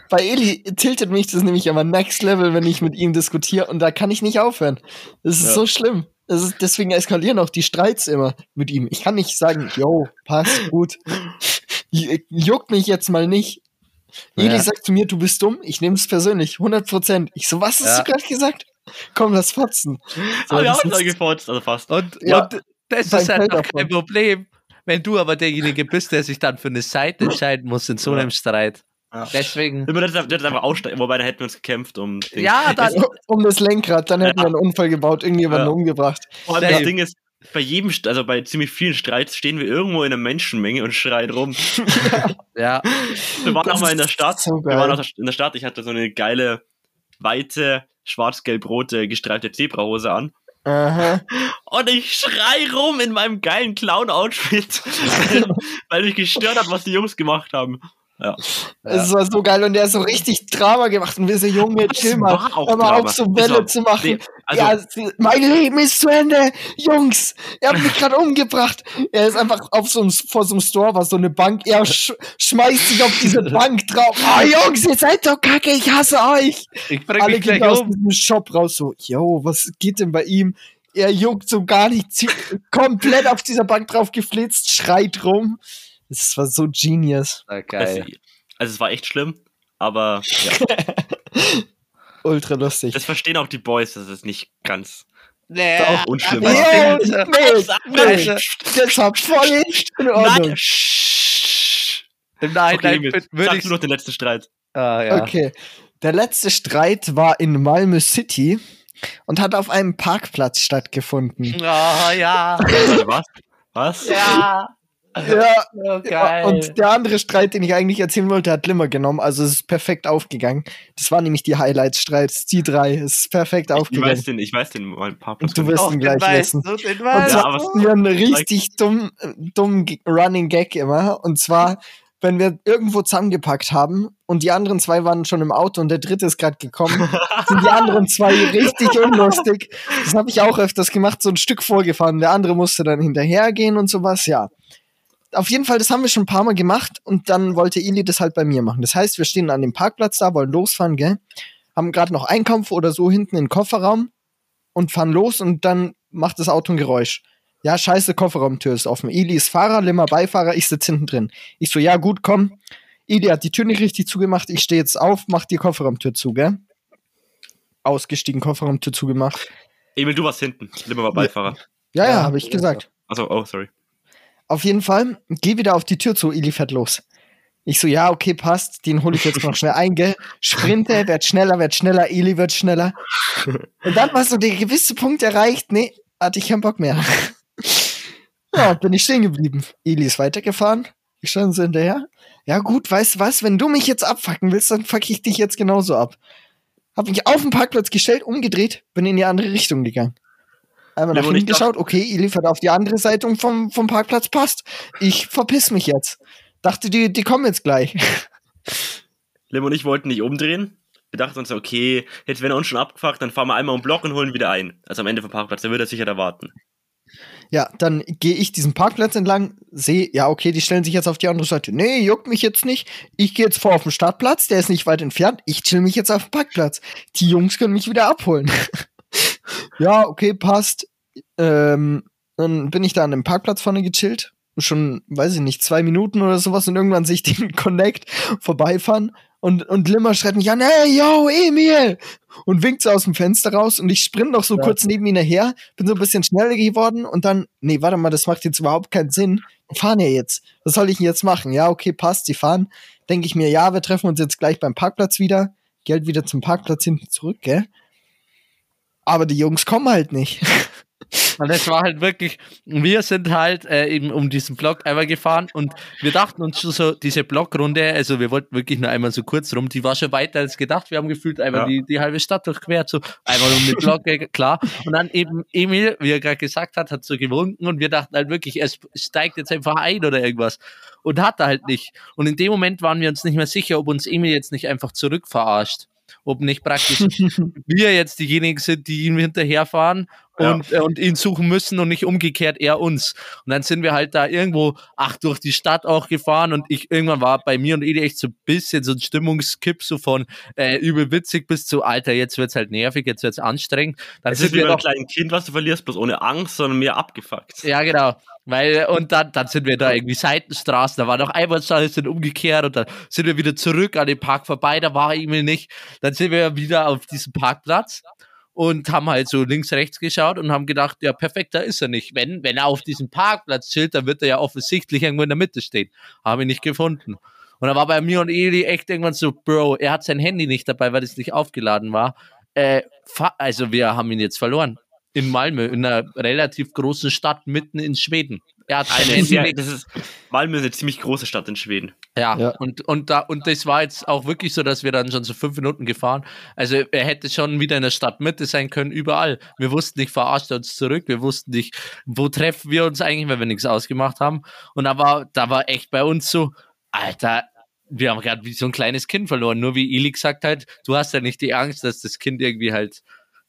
Bei Eli tiltet mich das nämlich aber next level, wenn ich mit ihm diskutiere und da kann ich nicht aufhören. Das ist Ja. so schlimm. Das ist, deswegen eskalieren auch die Streits immer mit ihm. Ich kann nicht sagen, yo, passt gut. Juckt mich jetzt mal nicht. Eli Ja. sagt zu mir, du bist dumm. Ich nehme es persönlich, 100 Prozent. Ich so, was hast Ja. du gerade gesagt? Komm, lass fotzen. So, Aber wir das haben uns ist- gefotzt, also fast. Und, Ja. und das ist halt noch kein Problem, wenn du aber derjenige bist, der sich dann für eine Seite entscheiden muss in so Ja. einem Streit. Ja. Deswegen. Wenn wir das, das einfach aussteigen, wobei da hätten wir uns gekämpft um. Ding. Ja, dann. um das Lenkrad, dann hätten wir einen Unfall gebaut, irgendjemanden Ja. umgebracht. Vor allem das. Ding ist, bei jedem, also bei ziemlich vielen Streits stehen wir irgendwo in einer Menschenmenge und schreien rum. Ja. Wir waren Das auch mal in der Stadt. so wir waren auch in der Stadt. Ich hatte so eine geile, weite, schwarz-gelb-rote gestreifte Zebrahose an. Aha. Und ich schrei rum in meinem geilen Clown-Outfit, weil, weil mich gestört hat, was die Jungs gemacht haben. Ja. Es war so geil und der hat so richtig Drama gemacht und wir so, Junge, chill mal. Hör mal auf, so Welle zu machen. Nee, also, ja, mein Leben ist zu Ende. Jungs, er hat mich gerade umgebracht. Er ist einfach auf so einem, vor so einem Store, war so eine Bank. Er sch schmeißt sich auf diese Bank drauf. Ah, Jungs, ihr seid doch kacke, ich hasse euch. Ich bring Alle mich gehen gleich aus um. diesem Shop raus, so, yo, was geht denn bei ihm? Er juckt so gar nicht, komplett auf dieser Bank drauf geflitzt, schreit rum. Das war so genius. Ah, das, geil. also es war echt schlimm, aber ja, Ultra lustig. das verstehen auch die Boys, dass es nicht ganz Nee, auch unschlimm äh, nee, also, Das war voll in Ordnung. Nein! Im Okay, Nachhinein Emil, würde ich. du noch den letzten Streit. Ah, ja. Okay. Der letzte Streit war in Malmö City und hat auf einem Parkplatz stattgefunden. Ah, ja. Was? Was? Ja. Ja, Oh, geil. und der andere Streit, den ich eigentlich erzählen wollte, hat Limmer genommen. Also es ist perfekt aufgegangen. Das waren nämlich die Highlights-Streits, die drei. Es ist perfekt Ich aufgegangen. weiß den, ich weiß den mal ein paar Und du wirst ihn gleich wissen. Und Ja, aber- hatten wir einen richtig dumm, äh, dumm Running Gag immer. Und zwar, wenn wir irgendwo zusammengepackt haben und die anderen zwei waren schon im Auto und der dritte ist gerade gekommen, sind die anderen zwei richtig unlustig. Das habe ich auch öfters gemacht, so ein Stück vorgefahren. Der andere musste dann hinterhergehen und sowas, ja. Auf jeden Fall, das haben wir schon ein paar Mal gemacht und dann wollte Ili das halt bei mir machen. Das heißt, wir stehen an dem Parkplatz da, wollen losfahren, gell? Haben gerade noch Einkauf oder so hinten im Kofferraum und fahren los und dann macht das Auto ein Geräusch. Ja, scheiße, Kofferraumtür ist offen. Ili ist Fahrer, Limmer Beifahrer, ich sitze hinten drin. Ich so, ja, gut, komm. Ili hat die Tür nicht richtig zugemacht, ich stehe jetzt auf, mach die Kofferraumtür zu, gell? Ausgestiegen, Kofferraumtür zugemacht. Emil, du warst hinten. Limmer war Beifahrer. Ja, ja, Ja, habe ich gesagt. Achso, oh, sorry. Auf jeden Fall, geh wieder auf die Tür zu, Ili fährt los. Ich so, ja, okay, passt, den hole ich jetzt noch schnell ein, gell? Sprinte, werd schneller, werd schneller, Ili wird schneller. Und dann war so der gewisse Punkt erreicht, nee, hatte ich keinen Bock mehr. Ja, bin ich stehen geblieben. Ili ist weitergefahren, ich stand so hinterher. Ja gut, weißt du was, wenn du mich jetzt abfacken willst, dann fuck ich dich jetzt genauso ab. Hab mich auf den Parkplatz gestellt, umgedreht, bin in die andere Richtung gegangen. Einmal nach hinten geschaut, okay, Ili fährt auf die andere Seite vom, vom Parkplatz, passt. Ich verpiss mich jetzt. Dachte, die, die kommen jetzt gleich. Lim und ich wollten nicht umdrehen. Wir dachten uns, okay, jetzt wenn er uns schon abgefuckt, dann fahren wir einmal um den Block und holen wieder ein. Also am Ende vom Parkplatz, dann wird er sicher da warten. Ja, dann gehe ich diesen Parkplatz entlang, sehe, ja, okay, die stellen sich jetzt auf die andere Seite. Nee, juckt mich jetzt nicht. Ich gehe jetzt vor auf den Startplatz, der ist nicht weit entfernt. Ich chill mich jetzt auf dem Parkplatz. Die Jungs können mich wieder abholen. ja, okay, passt. Ähm, dann bin ich da an dem Parkplatz vorne gechillt. Schon, weiß ich nicht, zwei Minuten oder sowas und irgendwann sehe ich den Connect vorbeifahren und, und Limmer schreit mich an, hey, yo, Emil! Und winkt so aus dem Fenster raus und ich sprint noch so Ja. kurz neben ihn her, bin so ein bisschen schneller geworden und dann, nee, warte mal, das macht jetzt überhaupt keinen Sinn. Wir fahren ja jetzt. Was soll ich denn jetzt machen? Ja, okay, passt, sie fahren. Denke ich mir, ja, wir treffen uns jetzt gleich beim Parkplatz wieder. Geld wieder zum Parkplatz hinten zurück, gell? Aber die Jungs kommen halt nicht. Und es war halt wirklich, wir sind halt äh, eben um diesen Block einmal gefahren und wir dachten uns schon so, diese Blockrunde, also wir wollten wirklich nur einmal so kurz rum, die war schon weiter als gedacht. Wir haben gefühlt einmal Ja. die, die halbe Stadt durchquert, so einmal um den Block, klar. Und dann eben Emil, wie er gerade gesagt hat, hat so gewunken und wir dachten halt wirklich, es steigt jetzt einfach ein oder irgendwas. Und hat er halt nicht. Und in dem Moment waren wir uns nicht mehr sicher, ob uns Emil jetzt nicht einfach zurück verarscht. Ob nicht praktisch wir jetzt diejenigen sind, die ihm hinterherfahren und, ja. und ihn suchen müssen und nicht umgekehrt er uns. Und dann sind wir halt da irgendwo, ach, durch die Stadt auch gefahren und ich irgendwann war bei mir und Edi echt so ein bisschen so ein Stimmungskipp, so von äh, übel witzig bis zu, Alter, jetzt wird's halt nervig, jetzt wird's anstrengend. Dann es sind ist wie bei einem kleinen Kind, was du verlierst, bloß ohne Angst, sondern mehr abgefuckt. Ja, genau. Weil, und dann, dann sind wir da irgendwie Seitenstraßen, da war noch Einbahnstraße, sind umgekehrt und dann sind wir wieder zurück an den Park vorbei, da war Emil nicht. Dann sind wir wieder auf diesem Parkplatz und haben halt so links, rechts geschaut und haben gedacht, ja, perfekt, da ist er nicht. Wenn, wenn er auf diesem Parkplatz chillt, dann wird er ja offensichtlich irgendwo in der Mitte stehen. Habe ich nicht gefunden. Und da war bei mir und Eli echt irgendwann so, Bro, er hat sein Handy nicht dabei, weil es nicht aufgeladen war. Äh, also wir haben ihn jetzt verloren in Malmö, in einer relativ großen Stadt mitten in Schweden. Er hat ein Handy. Ja, das ist, Malmö ist eine ziemlich große Stadt in Schweden. Ja, ja, Und, und, da, und das war jetzt auch wirklich so, dass wir dann schon so fünf Minuten gefahren. Also er hätte schon wieder in der Stadtmitte sein können, überall. Wir wussten nicht, verarscht er uns zurück. Wir wussten nicht, wo treffen wir uns eigentlich, wenn wir nichts ausgemacht haben. Und da war, da war echt bei uns so, Alter, wir haben gerade wie so ein kleines Kind verloren. Nur wie Ili gesagt hat, du hast ja nicht die Angst, dass das Kind irgendwie halt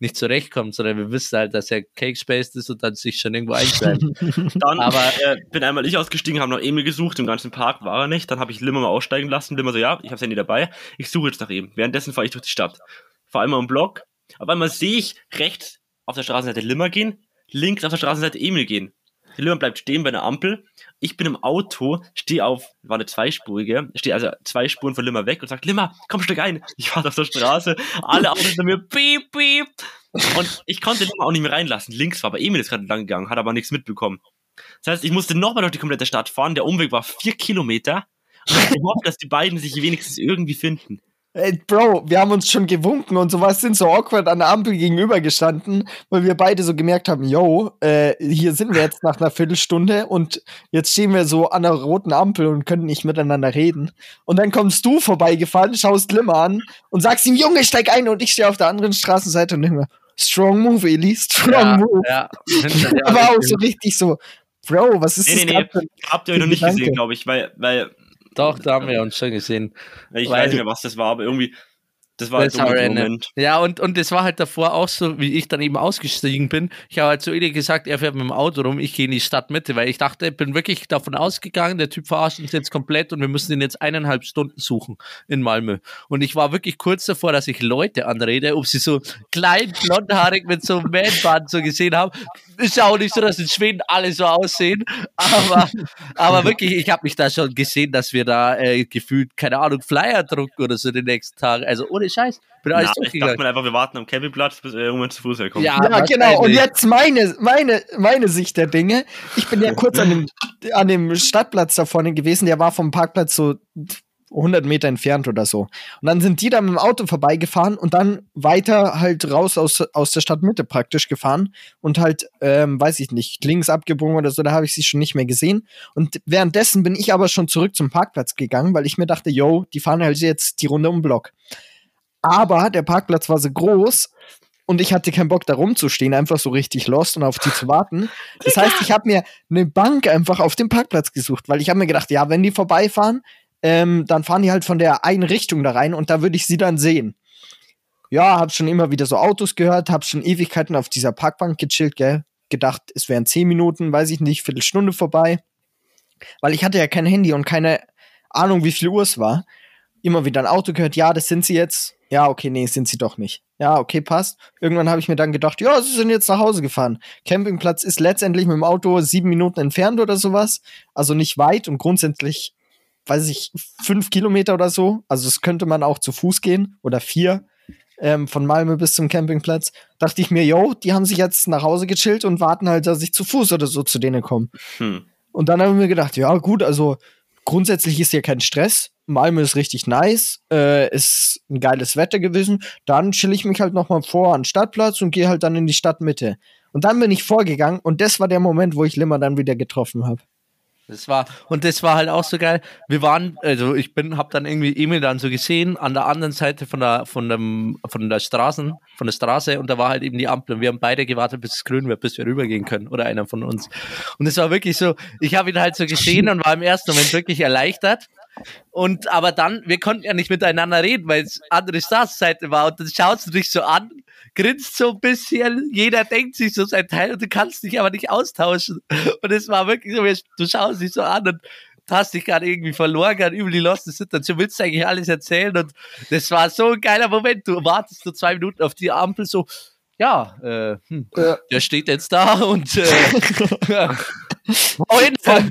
nicht zurechtkommt, sondern wir wissen halt, dass er cake-spaced ist und dann sich schon irgendwo einschreibt. dann Aber, äh, bin einmal ich ausgestiegen, habe nach Emil gesucht, im ganzen Park war er nicht, dann habe ich Limmer mal aussteigen lassen, Limmer so, ja, ich habe Handy dabei, ich suche jetzt nach ihm. Währenddessen fahre ich durch die Stadt. Fahre einmal im Block, auf einmal sehe ich rechts auf der Straßenseite Limmer gehen, links auf der Straßenseite Emil gehen. Der Limmer bleibt stehen bei einer Ampel. Ich bin im Auto, stehe auf, war eine zweispurige, stehe also zwei Spuren von Limmer weg und sagt, Limmer, komm, steig ein. Ich fahre auf der Straße, alle Autos hinter mir, piep, piep. Und ich konnte Limmer auch nicht mehr reinlassen. Links war aber Emil ist gerade lang gegangen, hat aber nichts mitbekommen. Das heißt, ich musste nochmal durch die komplette Stadt fahren. Der Umweg war vier Kilometer. Und ich gehofft, dass die beiden sich wenigstens irgendwie finden. Ey, Bro, wir haben uns schon gewunken und sowas, sind so awkward an der Ampel gegenüber gestanden, weil wir beide so gemerkt haben, yo, äh, hier sind wir jetzt nach einer Viertelstunde und jetzt stehen wir so an der roten Ampel und können nicht miteinander reden. Und dann kommst du vorbeigefahren, schaust Limmer an und sagst ihm, Junge, steig ein und ich stehe auf der anderen Straßenseite und denke mir, strong move, Eli, strong ja, move. Ja. Aber auch so richtig so, Bro, was ist nee, das? Nee, nee, habt ihr euch noch nicht gesehen, glaube ich, weil, weil doch, da haben wir uns schon gesehen. Ich weiß nicht mehr, was das war, aber irgendwie, das war halt ein Moment. Ja, und, und das war halt davor auch so, wie ich dann eben ausgestiegen bin. Ich habe halt zu Edi gesagt, er fährt mit dem Auto rum, ich gehe in die Stadtmitte, weil ich dachte, ich bin wirklich davon ausgegangen, der Typ verarscht uns jetzt komplett und wir müssen ihn jetzt eineinhalb Stunden suchen in Malmö. Und ich war wirklich kurz davor, dass ich Leute anrede, ob sie so klein, blondhaarig mit so einem Man-Band so gesehen haben. Ist ja auch nicht so, dass in Schweden alle so aussehen, aber, aber wirklich, ich habe mich da schon gesehen, dass wir da äh, gefühlt, keine Ahnung, Flyer drucken oder so den nächsten Tagen. Also ohne Scheiß. Bin alles ja, ich dachte mir einfach, wir warten am Campingplatz, bis irgendwann zu Fuß herkommt. Ja, ja genau. Und jetzt meine, meine, meine Sicht der Dinge. Ich bin ja kurz an dem, an dem Stadtplatz da vorne gewesen. Der war vom Parkplatz so 100 Meter entfernt oder so. Und dann sind die da mit dem Auto vorbeigefahren und dann weiter halt raus aus, aus der Stadtmitte praktisch gefahren und halt, ähm, weiß ich nicht, links abgebogen oder so, da habe ich sie schon nicht mehr gesehen. Und währenddessen bin ich aber schon zurück zum Parkplatz gegangen, weil ich mir dachte, yo, die fahren halt jetzt die Runde um den Block. Aber der Parkplatz war so groß und ich hatte keinen Bock da rumzustehen, einfach so richtig lost und auf die zu warten. Das heißt, ich habe mir eine Bank einfach auf dem Parkplatz gesucht, weil ich habe mir gedacht, ja, wenn die vorbeifahren, ähm, dann fahren die halt von der einen Richtung da rein und da würde ich sie dann sehen. Ja, hab schon immer wieder so Autos gehört, hab schon Ewigkeiten auf dieser Parkbank gechillt, gell? Gedacht, es wären zehn Minuten, weiß ich nicht, Viertelstunde vorbei. Weil ich hatte ja kein Handy und keine Ahnung, wie viel Uhr es war. Immer wieder ein Auto gehört, ja, das sind sie jetzt ja, okay, nee, sind sie doch nicht. Ja, okay, passt. Irgendwann habe ich mir dann gedacht, ja, sie sind jetzt nach Hause gefahren. Campingplatz ist letztendlich mit dem Auto sieben Minuten entfernt oder sowas. Also nicht weit und grundsätzlich, weiß ich, fünf Kilometer oder so. Also es könnte man auch zu Fuß gehen oder vier ähm, von Malmö bis zum Campingplatz. Dachte ich mir, yo, die haben sich jetzt nach Hause gechillt und warten halt, dass ich zu Fuß oder so zu denen komme. Hm. Und dann habe ich mir gedacht, ja, gut, also grundsätzlich ist hier kein Stress. Malmö ist richtig nice, äh, ist ein geiles Wetter gewesen. Dann chill ich mich halt noch mal vor an den Stadtplatz und gehe halt dann in die Stadtmitte. Und dann bin ich vorgegangen und das war der Moment, wo ich Limmer dann wieder getroffen habe. Das war, und das war halt auch so geil. Wir waren, also ich bin, hab dann irgendwie Emil dann so gesehen, an der anderen Seite von der, von dem, von der Straßen, von der Straße, und da war halt eben die Ampel und wir haben beide gewartet, bis es grün wird, bis wir rübergehen können, oder einer von uns. Und es war wirklich so, ich habe ihn halt so gesehen und war im ersten Moment wirklich erleichtert, Und aber dann, wir konnten ja nicht miteinander reden, weil es andere Staatsseite war. Und dann schaust du dich so an, grinst so ein bisschen, jeder denkt sich so sein Teil und du kannst dich aber nicht austauschen. Und es war wirklich so, du schaust dich so an und hast dich gerade irgendwie verloren, gerade über die loste Situation, willst du eigentlich alles erzählen und das war so ein geiler Moment. Du wartest so zwei Minuten auf die Ampel so, ja, äh, hm, Ja. der steht jetzt da und äh, Fall.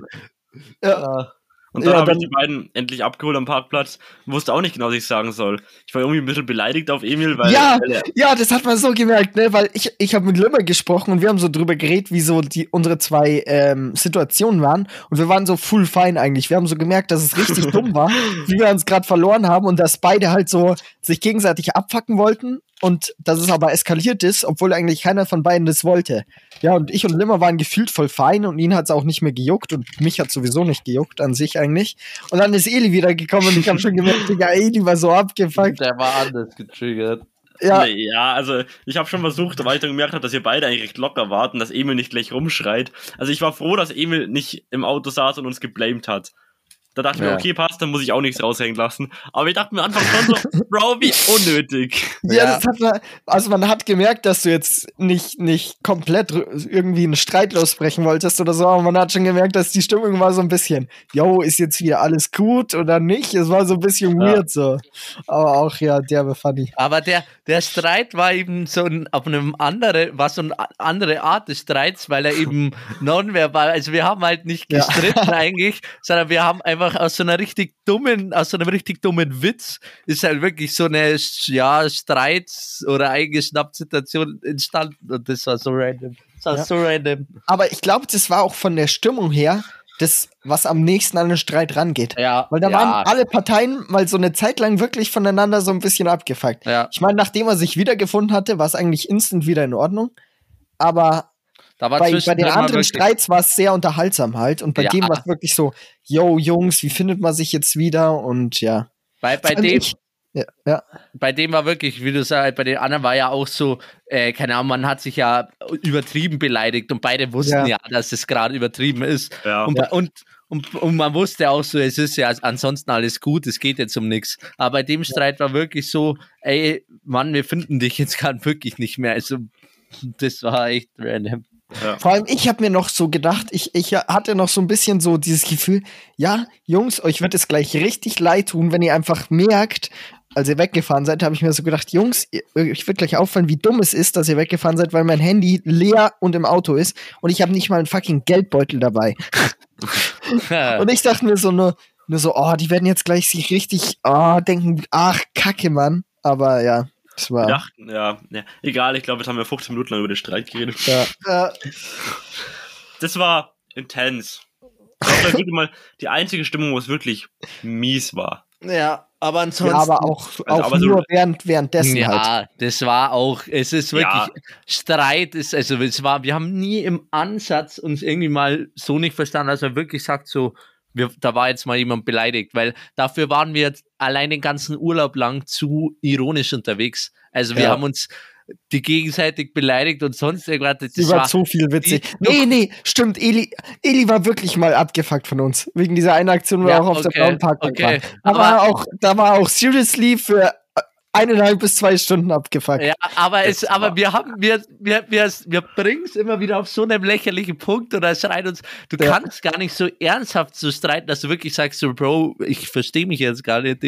Ja. Und dann Ja, habe ich die beiden endlich abgeholt am Parkplatz. Wusste auch nicht genau, was ich sagen soll. Ich war irgendwie ein bisschen beleidigt auf Emil, weil, Ja. er, Ja, das hat man so gemerkt, ne? Weil ich, ich habe mit Limmer gesprochen und wir haben so drüber geredet, wie so die, unsere zwei ähm, Situationen waren. Und wir waren so full fine eigentlich. Wir haben so gemerkt, dass es richtig dumm war, wie wir uns gerade verloren haben und dass beide halt so sich gegenseitig abfacken wollten und dass es aber eskaliert ist, obwohl eigentlich keiner von beiden das wollte. Ja, und ich und Limmer waren gefühlt voll fein und ihn hat es auch nicht mehr gejuckt und mich hat sowieso nicht gejuckt an sich eigentlich. Und dann ist Eli wieder gekommen und ich habe schon gemerkt, Digga, Eli war so abgefuckt. Der war anders getriggert. Ja, Nee, ja, also ich habe schon versucht, weil ich dann gemerkt habe, dass ihr beide eigentlich recht locker wart und dass Emil nicht gleich rumschreit. Also ich war froh, dass Emil nicht im Auto saß und uns geblamed hat. Da dachte ich Ja. mir, okay, passt, dann muss ich auch nichts raushängen lassen. Aber ich dachte mir Anfang schon so, Bro, wie unnötig. Ja, Ja. das hat man, also man hat gemerkt, dass du jetzt nicht, nicht komplett irgendwie einen Streit losbrechen wolltest oder so, aber man hat schon gemerkt, dass die Stimmung war so ein bisschen, yo, ist jetzt wieder alles gut oder nicht? Es war so ein bisschen Ja. weird so. Aber auch, ja, derbe funny. Aber der, der Streit war eben so ein, auf einem andere, war so eine andere Art des Streits, weil er eben nonverbal, also wir haben halt nicht Ja. gestritten eigentlich, sondern wir haben einfach aus so einer richtig dummen, aus so einem richtig dummen Witz ist halt wirklich so eine, ja, Streits- oder eingeschnappt Situation entstanden und das war so random. Das war Ja. so random. Aber ich glaube, das war auch von der Stimmung her das, was am nächsten an den Streit rangeht. Ja, Weil da ja, waren alle Parteien mal so eine Zeit lang wirklich voneinander so ein bisschen abgefuckt. ja. Ich meine, nachdem er sich wiedergefunden hatte, war es eigentlich instant wieder in Ordnung. Aber Da war bei, bei den anderen Streits war es sehr unterhaltsam halt. Und bei Ja. dem war es wirklich so, yo, Jungs, wie findet man sich jetzt wieder? Und ja. Bei, bei dem, ich- ja, ja. bei dem war wirklich, wie du sagst, bei den anderen war ja auch so, äh, keine Ahnung, man hat sich ja übertrieben beleidigt und beide wussten ja, Ja. dass es gerade übertrieben ist. Ja. Und, und, und, und man wusste auch so, es ist ja ansonsten alles gut, es geht jetzt um nichts. Aber bei dem Streit war wirklich so, ey, Mann, wir finden dich jetzt gerade wirklich nicht mehr. Also, das war echt random. Vor allem ich habe mir noch so gedacht, ich, ich hatte noch so ein bisschen so dieses Gefühl, ja, Jungs, euch wird es gleich richtig leid tun, wenn ihr einfach merkt, als ihr weggefahren seid, habe ich mir so gedacht, Jungs, euch wird gleich auffallen, wie dumm es ist, dass ihr weggefahren seid, weil mein Handy leer und im Auto ist und ich habe nicht mal einen fucking Geldbeutel dabei. Und ich dachte mir so nur, nur so, oh, die werden jetzt gleich sich richtig, oh, denken, ach, Kacke, Mann. Aber ja, das Wir war. dachten, ja, ja, egal, ich glaube, jetzt haben wir 15 Minuten lang über den Streit geredet. Ja. Das war intens. Ich glaube, mal die einzige Stimmung, wo es wirklich mies war. ja, aber ansonsten. ja, aber auch, auch aber so- nur während, währenddessen ja, halt. das war auch, es ist wirklich, Ja. Streit ist, also es war, wir haben nie im Ansatz uns irgendwie mal so nicht verstanden, dass er wirklich sagt so, wir, da war jetzt mal jemand beleidigt, weil dafür waren wir allein den ganzen Urlaub lang zu ironisch unterwegs. Also wir Ja. haben uns die gegenseitig beleidigt und sonst irgendwas. Das Sie war war, zu viel witzig. die- Nee, nee, stimmt. Eli, Eli war wirklich mal abgefuckt von uns. Wegen dieser einen Aktion, wo Ja, er auch auf der okay, blauen Parkbank okay. war. Da Aber- war, er auch, da war auch seriously für eineinhalb bis zwei Stunden abgefuckt. Ja, aber, es, aber wir haben, wir, wir, wir, wir bringen es immer wieder auf so einen lächerlichen Punkt oder schreien uns, du Ja. kannst gar nicht so ernsthaft so streiten, dass du wirklich sagst, so, Bro, ich verstehe mich jetzt gar nicht,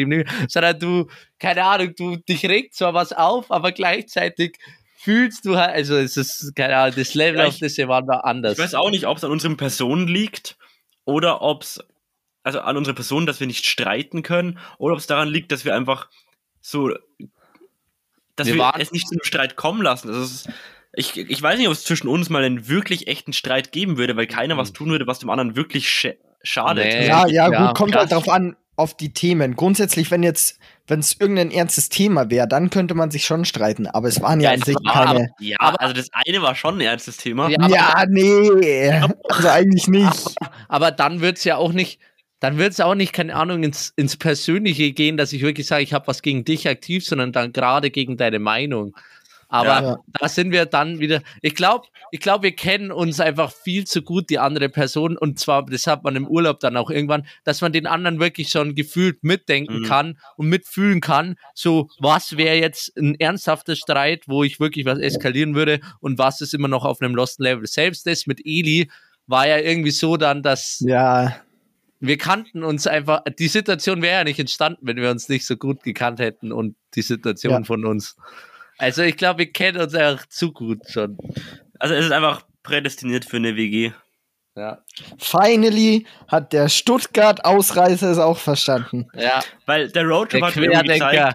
sondern du, keine Ahnung, du, dich regt zwar was auf, aber gleichzeitig fühlst du halt, also es ist, keine Ahnung, das Level, Ja, auf ich- das wir waren, war anders. Ich weiß auch nicht, ob es an unseren Personen liegt oder ob es, also an unsere Person, dass wir nicht streiten können oder ob es daran liegt, dass wir einfach so, dass Wir wir, es nicht zu einem Streit kommen lassen. Also es ist, ich, ich weiß nicht, ob es zwischen uns mal einen wirklich echten Streit geben würde, weil keiner was tun würde, was dem anderen wirklich sch schadet. Nee. Ja, ja, Ja, gut, kommt krass. halt drauf an, auf die Themen. Grundsätzlich, wenn jetzt, wenn es irgendein ernstes Thema wäre, dann könnte man sich schon streiten. Aber es waren ja, Ja, an sich war keine. Ja, Aber- also das eine war schon ein ernstes Thema. Ja, aber- Ja, nee. Also eigentlich nicht. Aber dann wird es ja auch nicht, dann wird es auch nicht, keine Ahnung, ins, ins Persönliche gehen, dass ich wirklich sage, ich habe was gegen dich aktiv, sondern dann gerade gegen deine Meinung. Aber Ja. da sind wir dann wieder. Ich glaube, ich glaube, wir kennen uns einfach viel zu gut, die andere Person. Und zwar, das hat man im Urlaub dann auch irgendwann, dass man den anderen wirklich schon gefühlt mitdenken Mhm. kann und mitfühlen kann. So, was wäre jetzt ein ernsthafter Streit, wo ich wirklich was eskalieren würde und was ist immer noch auf einem Lost Level. Selbst das mit Eli war ja irgendwie so dann, dass Ja, wir kannten uns einfach, die Situation wäre ja nicht entstanden, wenn wir uns nicht so gut gekannt hätten und die Situation Ja. von uns. Also ich glaube, wir kennen uns einfach zu gut schon. Also es ist einfach prädestiniert für eine WG. Ja. finally hat der Stuttgart-Ausreißer es auch verstanden. Ja, Weil der Roadtrip der hat mir gezeigt,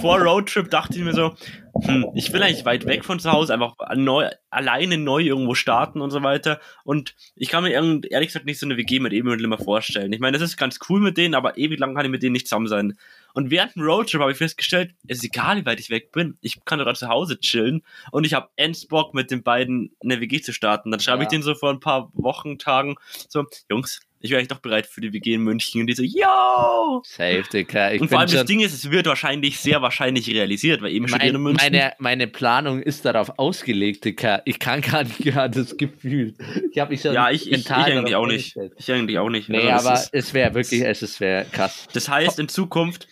vor Roadtrip dachte ich mir so, hm, ich will eigentlich weit weg von zu Hause, einfach neu, alleine neu irgendwo starten und so weiter. Und ich kann mir ehrlich gesagt nicht so eine WG mit Emil und Limmer vorstellen. Ich meine, das ist ganz cool mit denen, aber ewig lang kann ich mit denen nicht zusammen sein. Und während dem Roadtrip habe ich festgestellt, es ist egal, wie weit ich weg bin. Ich kann sogar zu Hause chillen und ich habe ends Bock, mit den beiden eine WG zu starten. Dann schreibe ich Ja. denen so vor ein paar Wochen, Tagen so, Jungs, ich wäre eigentlich doch bereit für die WG in München. Und die so, yo! Safe, Digga. Ich und vor allem das Ding ist, es wird wahrscheinlich, sehr wahrscheinlich realisiert, weil eben studieren in mein, München. meine, meine Planung ist darauf ausgelegt, Digga. Ich kann gar nicht gerade das Gefühl. Ich habe mich schon ja, ich, ich, eigentlich auch nicht. Ich eigentlich auch nicht. Nee, Also aber ist- es wäre wirklich, es ist wäre krass. Das heißt, in Zukunft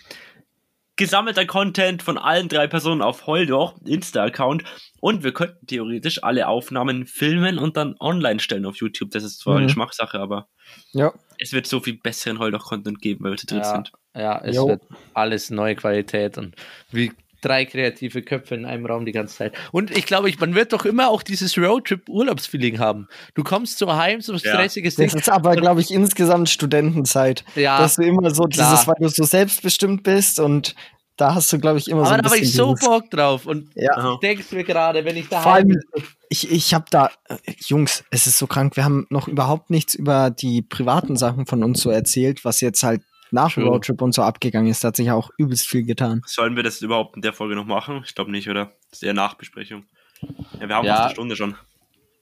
gesammelter Content von allen drei Personen auf Holdoch, Insta-Account und wir könnten theoretisch alle Aufnahmen filmen und dann online stellen auf YouTube. Das ist zwar eine Mhm. Geschmackssache, aber Ja. es wird so viel besseren Holdoch-Content geben, weil wir zu dritt Ja, sind. ja es Jo. wird alles neue Qualität und wie drei kreative Köpfe in einem Raum die ganze Zeit. Und ich glaube, ich, man wird doch immer auch dieses Roadtrip-Urlaubsfeeling haben. Du kommst so heim, so ein Ja. stressiges Ding. Das ist aber, glaube ich, insgesamt Studentenzeit. Ja, dass du immer so klar. dieses, weil du so selbstbestimmt bist und da hast du, glaube ich, immer so aber da habe ich so dieses- Bock drauf. Und Ja. Ich denke mir gerade, wenn ich Vor daheim allem, bin, ich, ich habe da, Jungs, es ist so krank, wir haben noch überhaupt nichts über die privaten Sachen von uns so erzählt, was jetzt halt nach dem True. Roadtrip und so abgegangen ist. Da hat sich ja auch übelst viel getan. Sollen wir das überhaupt in der Folge noch machen? Ich glaube nicht, oder? Das ist eher Nachbesprechung. Ja, wir haben Ja. fast eine Stunde schon.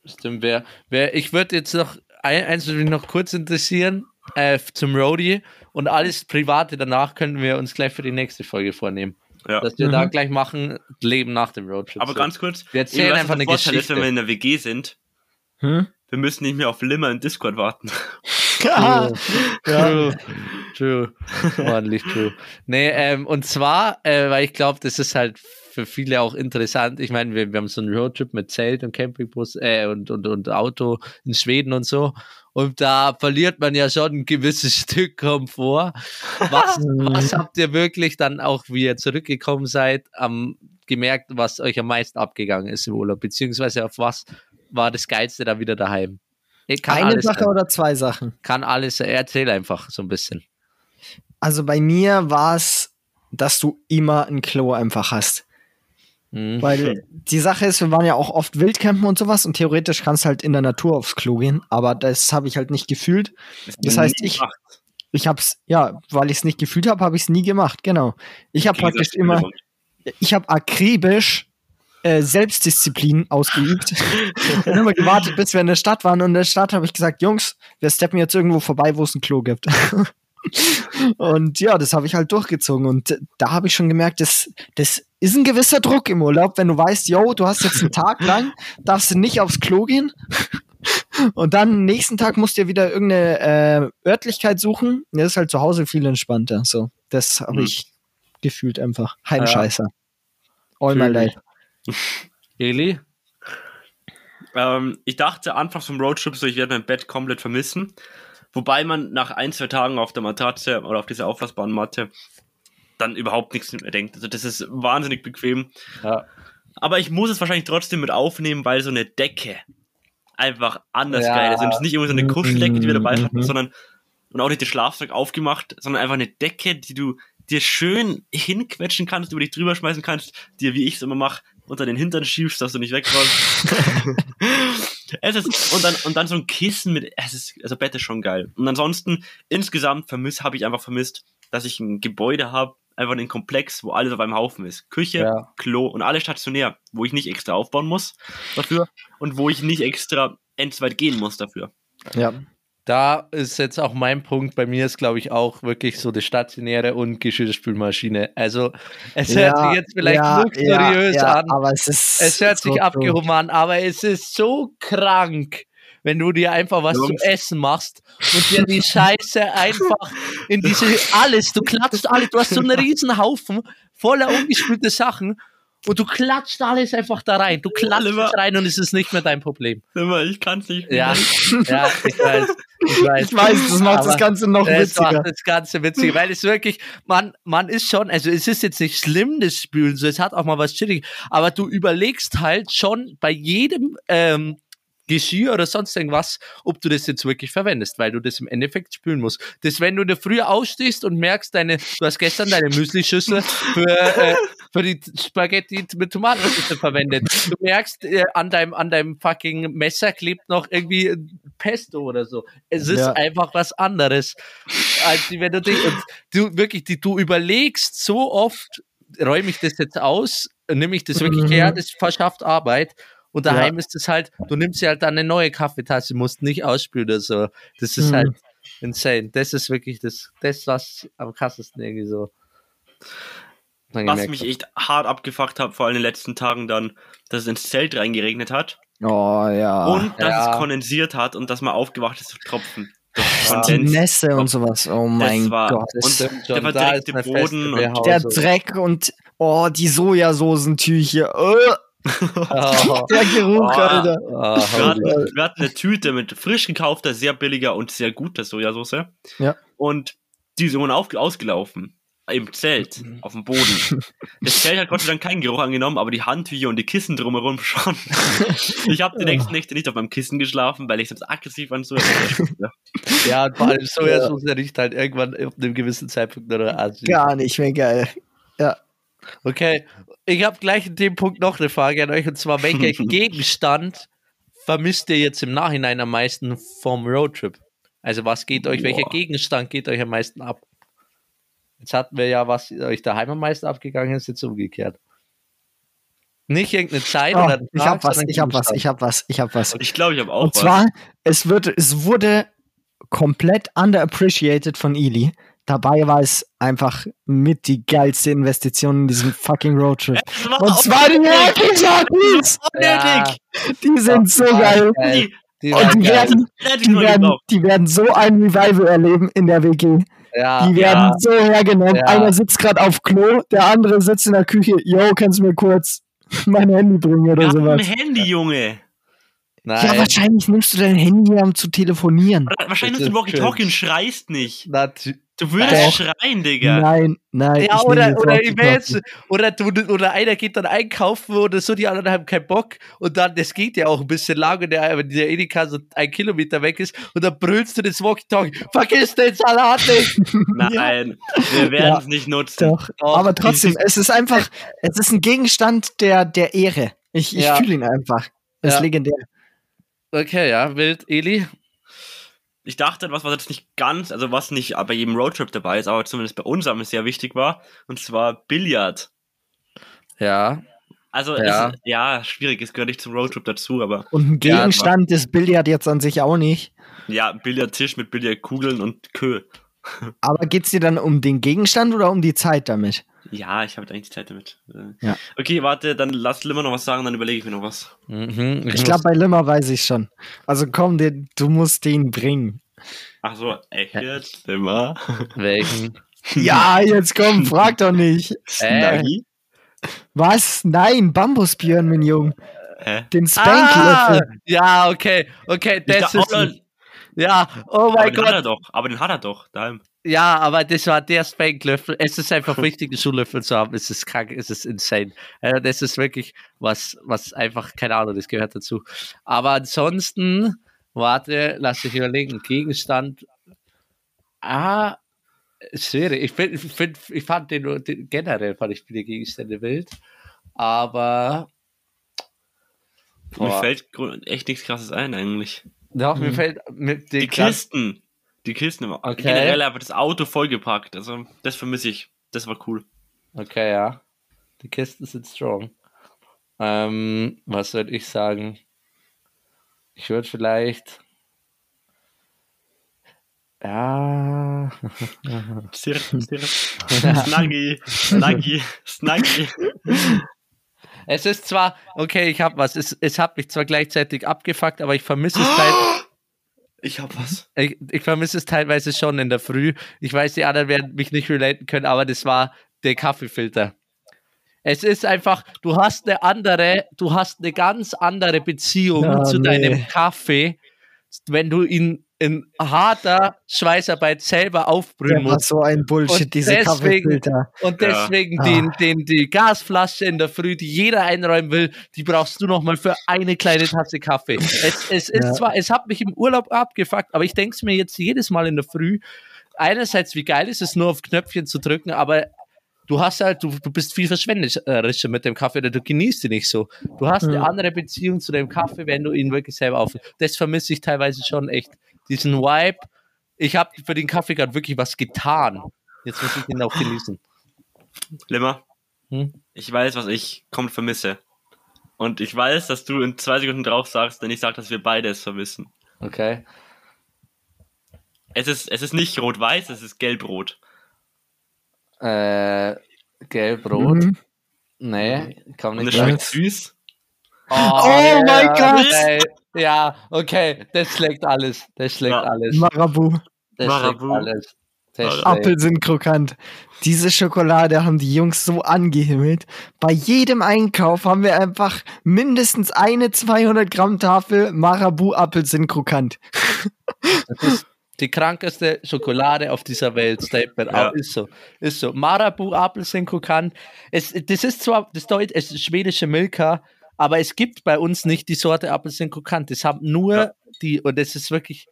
Stimmt, wer, wer, ich würde jetzt noch ein, eins würde mich noch kurz interessieren äh, zum Roadie und alles Private danach können wir uns gleich für die nächste Folge vornehmen. Ja. Dass wir da Mhm. gleich machen, Leben nach dem Roadtrip. Aber so. ganz kurz, Wir erzählen einfach eine Vorteil ist, Geschichte. wenn wir in der WG sind, Hm? Wir müssen nicht mehr auf Limmer in Discord warten. Ja. True. True. Ordentlich true. Nee, ähm, und zwar, äh, weil ich glaube, das ist halt für viele auch interessant. Ich meine, wir, wir haben so einen Roadtrip mit Zelt und Campingbus äh, und, und, und Auto in Schweden und so. Und da verliert man ja schon ein gewisses Stück Komfort. Was, was habt ihr wirklich dann auch, wie ihr zurückgekommen seid, am, gemerkt, was euch am meisten abgegangen ist im Urlaub? Beziehungsweise auf was war das Geilste da wieder daheim? Kann Eine Sache sein. oder zwei Sachen? Kann alles, erzähl einfach so ein bisschen. Also bei mir war es, dass du immer ein Klo einfach hast. Mhm. Weil die Sache ist, wir waren ja auch oft Wildcampen und sowas und theoretisch kannst du halt in der Natur aufs Klo gehen, aber das habe ich halt nicht gefühlt. Das heißt, ich-. Ich hab's, ja, weil ich es nicht gefühlt habe, habe ich es nie gemacht, genau. Ich habe praktisch immer, ich habe akribisch äh, Selbstdisziplin ausgeübt und immer gewartet, bis wir in der Stadt waren. Und in der Stadt habe ich gesagt, Jungs, wir steppen jetzt irgendwo vorbei, wo es ein Klo gibt. und ja, das habe ich halt durchgezogen. Und da habe ich schon gemerkt, das, das ist ein gewisser Druck im Urlaub, wenn du weißt, yo, du hast jetzt einen Tag lang, darfst du nicht aufs Klo gehen. Und dann nächsten Tag musst du dir wieder irgendeine äh, Örtlichkeit suchen. Das ist halt zu Hause viel entspannter. So, das habe Mhm. ich gefühlt einfach. Heimscheißer. All my life. Eli? Ähm, ich dachte anfangs vom Roadtrip so, ich werde mein Bett komplett vermissen. Wobei man nach ein, zwei Tagen auf der Matratze oder auf dieser auflassbaren Matte dann überhaupt nichts mehr denkt. Also das ist wahnsinnig bequem. Ja. Aber ich muss es wahrscheinlich trotzdem mit aufnehmen, weil so eine Decke einfach anders Ja. geil ist. Und es ist nicht immer so eine Kuscheldecke, die wir dabei hatten, Mhm. sondern und auch nicht den Schlafsack aufgemacht, sondern einfach eine Decke, die du dir schön hinquetschen kannst, über dich drüber schmeißen kannst, dir, wie ich es immer mache, unter den Hintern schiebst, dass du nicht wegräumst. es ist, und dann, und dann so ein Kissen mit, es ist, also Bett ist schon geil. Und ansonsten, insgesamt vermisst, habe ich einfach vermisst, dass ich ein Gebäude habe, einfach einen Komplex, wo alles auf einem Haufen ist. Küche, Ja. Klo und alles stationär, wo ich nicht extra aufbauen muss dafür und wo ich nicht extra endweit gehen muss dafür. Ja. Da ist jetzt auch mein Punkt. Bei mir ist, glaube ich, auch wirklich so das Stationäre und Geschirrspülmaschine. Also, es hört sich jetzt vielleicht ja, luxuriös ja, ja, an. Aber es ist. Es hört so sich abgehoben an, aber es ist so krank, wenn du dir einfach was Jungs. zum Essen machst und dir die Scheiße einfach in diese alles, du klatscht alles, du hast so einen riesen Haufen voller ungespülte Sachen und du klatscht alles einfach da rein. Du klatscht es rein und es ist nicht mehr dein Problem. Immer, ich kann's nicht. Ja, ja, ich weiß. Ich weiß, Ich weiß, das macht das Ganze noch es witziger. macht das Ganze witzig, weil es wirklich, man, man ist schon, also es ist jetzt nicht schlimm, das Spülen, so es hat auch mal was chillig, aber du überlegst halt schon bei jedem ähm, Geschirr oder sonst irgendwas, ob du das jetzt wirklich verwendest, weil du das im Endeffekt spülen musst. Das, wenn du in der Früh aufstehst und merkst, deine, du hast gestern deine Müslischüssel für, äh, für die Spaghetti mit Tomatensauce verwendet. Du merkst, äh, an deinem, an deinem fucking Messer klebt noch irgendwie Pesto oder so. Es ist Ja. einfach was anderes, als wenn du dich, du wirklich, die, du überlegst so oft, räume ich das jetzt aus, nehme ich das wirklich Mhm. her, das verschafft Arbeit. Und daheim Ja. ist es halt, du nimmst dir halt dann eine neue Kaffeetasse, musst nicht ausspülen oder so. Das ist Mhm. halt insane. Das ist wirklich das, das was am krassesten irgendwie so. Was mich echt hart abgefuckt hat, vor allem in den letzten Tagen dann, dass es ins Zelt reingeregnet hat Oh ja. und dass Ja. es kondensiert hat und dass man aufgewacht ist durch Tropfen. Ja. die. Nässe und sowas. Oh mein war- Gott. Und der eine Boden und. Der Dreck und oh, die Sojasosentücher. Oh, Oh, der Geruch, Oh. Alter. oh, Wir hatten, wir hatten eine Tüte mit frisch gekaufter, sehr billiger und sehr guter Sojasauce. Ja. Und die sind auf, ausgelaufen. Im Zelt, auf dem Boden. Das Zelt hat Gott sei Dank keinen Geruch angenommen, aber die Handtücher und die Kissen drumherum schon. Ich habe die nächsten Nächte nicht auf meinem Kissen geschlafen, weil ich sonst aggressiv an Sojasauce ja. Ja, und vor allem Sojasauce ja. riecht halt irgendwann auf einem gewissen Zeitpunkt oder Assi. Gar nicht mehr geil. Okay, ich habe gleich in dem Punkt noch eine Frage an euch und zwar, welcher Gegenstand vermisst ihr jetzt im Nachhinein am meisten vom Roadtrip? Also was geht euch, welcher Boah. Gegenstand geht euch am meisten ab? Jetzt hatten wir ja, was euch daheim am meisten abgegangen ist, jetzt umgekehrt. Nicht irgendeine Zeit Oh, oder ein ich Tag, hab was, ich hab was, ich hab was, ich hab was. Ich glaube, ich habe auch Und was. zwar, es, wird, es wurde komplett underappreciated von Eli. Dabei war es einfach mit die geilste Investition in diesem fucking Roadtrip. Und zwar die unnötig. Working Jockeys! Unnötig. Die sind so Ja, geil. Die, Die Und die geil. werden, die, werden, die werden so ein Revival erleben in der WG. Ja, Die werden ja. so hergenommen. Ja. Einer sitzt gerade auf Klo, der andere sitzt in der Küche. Yo, kannst du mir kurz mein Handy bringen oder sowas? ein Handy, Junge. nein. Ja, wahrscheinlich nimmst du dein Handy, um zu telefonieren. Oder Wahrscheinlich nutzt du Walkie-Talkie und schreist nicht. Nat- Du würdest Doch. schreien, Digga. Nein, nein. Ja, oder, oder, jetzt, oder, du, oder einer geht dann einkaufen oder so, die anderen haben keinen Bock und dann, das geht ja auch ein bisschen lang und der, wenn der Edeka so ein Kilometer weg ist und dann brüllst du das Walkie-Talkie, vergiss den Salat nicht! Nein, wir werden es nicht nutzen. Doch, Doch, aber trotzdem, es ist einfach, es ist ein Gegenstand der, der Ehre. Ich, ich Ja. fühle ihn einfach. Das ist Ja. legendär. Okay, ja, wild, Eli. Ich dachte, was, was jetzt nicht ganz, also was nicht bei jedem Roadtrip dabei ist, aber zumindest bei uns aber sehr wichtig war, und zwar Billard. Ja, Also, Ja. ja, es, ja schwierig, es gehört nicht zum Roadtrip dazu, aber Und ein Ja, Gegenstand ist Billard jetzt an sich auch nicht. ja, Billardtisch mit Billardkugeln und Kö. Aber geht es dir dann um den Gegenstand oder um die Zeit damit? Ja, ich habe eigentlich Zeit damit. Äh, Ja. Okay, warte, dann lass Limmer noch was sagen, dann überlege ich mir noch was. mhm. Ich muss- glaube, bei Limmer weiß ich schon. Also komm, den, du musst den bringen. Ach so, echt jetzt? Limmer? welchen? Ja, jetzt komm, frag doch nicht. Äh, Snuggy? Was? Nein, Bambusbjörn, mein Junge. Hä? Den ah, Spanklöffel. ja, okay, okay, Ich das da- ist, ja, oh aber mein den hat er Gott, doch, aber den hat er doch, daheim. Ja, aber das war der Spanklöffel, es ist einfach wichtig, einen Schuhlöffel zu haben, es ist krank, es ist insane, also das ist wirklich was, was einfach, keine Ahnung, das gehört dazu, aber ansonsten, warte, lass mich überlegen, Gegenstand, ah, schwierig, ich, find, ich, find, ich fand den, nur- den generell, fand ich viele Gegenstände wild, aber, Mir Boah. fällt grund- echt nichts krasses ein eigentlich. doch, mir Mhm. fällt, mit den Die Kisten. Die Kisten. Okay. Generell einfach das Auto vollgepackt. Also, das vermisse ich. Das war cool. Okay, ja. Die Kisten sind strong. Ähm, was würde ich sagen? Ich würde vielleicht. Ja. Stirb, stirb. Snuggy, Snuggy, Snuggy. Es ist zwar, okay, ich hab was, es, es hat mich zwar gleichzeitig abgefuckt, aber ich vermisse es teil, Ich hab was. ich, ich vermisse es teilweise schon in der Früh. Ich weiß, die anderen werden mich nicht relaten können, aber das war der Kaffeefilter. Es ist einfach, du hast eine andere, du hast eine ganz andere Beziehung Ja, zu nee. deinem Kaffee, wenn du ihn in harter Schweißarbeit selber aufbrühen Der war musst. so ein Bullshit, Und diese deswegen- Kaffeefilter. Und Ja. deswegen Ah. den, den, die Gasflasche in der Früh, die jeder einräumen will, die brauchst du nochmal für eine kleine Tasse Kaffee. Es, es ist Ja. zwar, es hat mich im Urlaub abgefuckt, aber ich denke es mir jetzt jedes Mal in der Früh. Einerseits, wie geil ist es, nur auf Knöpfchen zu drücken, aber du hast halt, du, du bist viel verschwenderischer mit dem Kaffee oder du genießt ihn nicht so. Du hast eine Ja. andere Beziehung zu dem Kaffee, wenn du ihn wirklich selber auf. Das vermisse ich teilweise schon echt. Diesen Vibe. Ich habe für den Kaffee gerade wirklich was getan. Jetzt muss ich ihn auch genießen. Limmer, Hm? ich weiß, was ich komplett vermisse. Und ich weiß, dass du in zwei Sekunden drauf sagst, denn ich sag, dass wir beide es vermissen. Okay. Es ist, es ist nicht rot-weiß, es ist gelb-rot. Äh, gelb-rot? Mhm. Nee, kann Und nicht es sein. schmeckt süß. Oh, Oh mein Gott! Okay. Ja, okay, das schlägt alles. Das schlägt Ja. alles. Marabu. Das schlägt Marabu. alles. Das schlägt. Apfel sind krokant. Diese Schokolade haben die Jungs so angehimmelt. Bei jedem Einkauf haben wir einfach mindestens eine 200 Gramm Tafel Marabu Apfel sind krokant. Das ist die krankeste Schokolade auf dieser Welt. Statement. Ja. Ist so. Ist so. Marabu, Apfel sind krokant. Es, das ist zwar, das Deut es ist schwedische Milka, aber es gibt bei uns nicht die Sorte Apfel sind krokant. Das haben nur Ja. die, und das ist wirklich,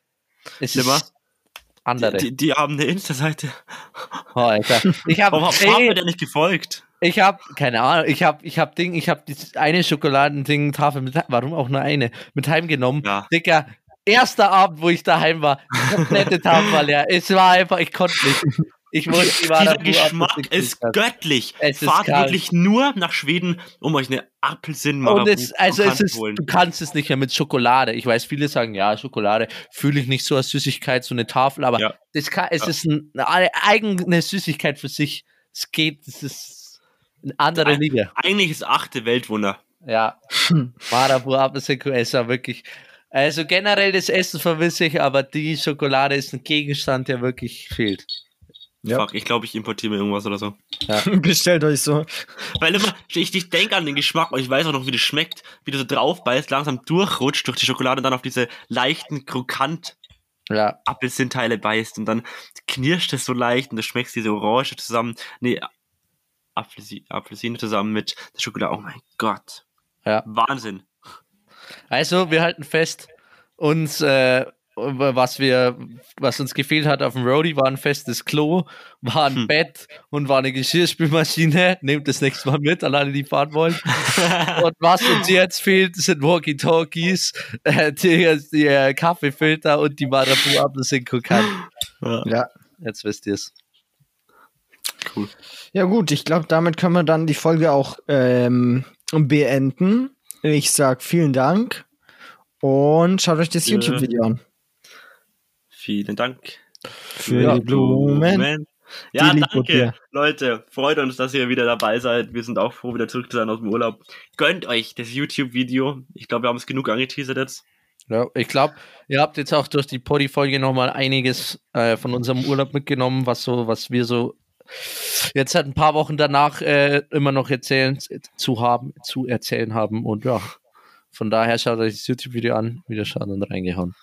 es Limmer? ist andere. Die, die haben eine Insta-Seite. Oh, Alter. Ich habe Warum haben wir denn nicht gefolgt? Ich habe keine Ahnung, ich habe ich hab Ding, ich habe eine Schokoladending Tafel mit warum auch nur eine mit heimgenommen. Ja. Dicker, erster Abend, wo ich daheim war, die komplette Tafel leer. Es war einfach, ich konnte nicht. Ich die Dieser Geschmack ist göttlich. Es ist Fahrt kalt. wirklich nur nach Schweden, um euch eine apfelsinn Und es, also es ist, zu holen. du kannst es nicht mehr mit Schokolade. Ich weiß, viele sagen, ja, Schokolade fühle ich nicht so als Süßigkeit, so eine Tafel, aber Ja. das kann, es Ja. ist ein, eine eigene Süßigkeit für sich. Es geht, es ist eine andere Ein- Liga. Eigentlich ist achte Weltwunder. Ja, Marabu Apfelsenko, es war wirklich. Also generell das Essen vermisse ich, aber die Schokolade ist ein Gegenstand, der wirklich fehlt. Ja. Fuck, ich glaube, ich importiere mir irgendwas oder so. Bestellt euch so. Weil immer, ich, ich denke an den Geschmack und ich weiß auch noch, wie das schmeckt, wie du so drauf beißt, langsam durchrutscht durch die Schokolade und dann auf diese leichten, krokant Ja, Apfelsinteile beißt und dann knirscht es so leicht und du schmeckst diese Orange zusammen, nee, Apfelsi Apfelsine zusammen mit der Schokolade. Oh mein Gott. Ja. Wahnsinn. also wir halten fest, uns, äh, was wir, was uns gefehlt hat auf dem Roadie, war ein festes Klo, war ein Hm. Bett und war eine Geschirrspülmaschine. Nehmt das nächste Mal mit, an alle, die fahren wollen. und was uns jetzt fehlt, sind Walkie-Talkies, äh, die, die äh, Kaffeefilter und die Marabu Apfelsenko kann. Ja. Ja. Jetzt wisst ihr es. Cool. Ja gut, ich glaube, damit können wir dann die Folge auch ähm, beenden. Ich sag vielen Dank und schaut euch das Ja. YouTube-Video an. Vielen Dank. Für Ja, die Blumen. Ja, Die danke. Leute. Freut uns, dass ihr wieder dabei seid. Wir sind auch froh, wieder zurück zu sein aus dem Urlaub. Gönnt euch das YouTube-Video. Ich glaube, wir haben es genug angeteasert jetzt. Ja, ich glaube, ihr habt jetzt auch durch die Poddy-Folge nochmal einiges äh, von unserem Urlaub mitgenommen, was so, was wir so jetzt seit ein paar Wochen danach äh, immer noch erzählen zu haben, zu erzählen haben. Und ja, von daher schaut euch das YouTube-Video an, wieder schauen und reingehauen.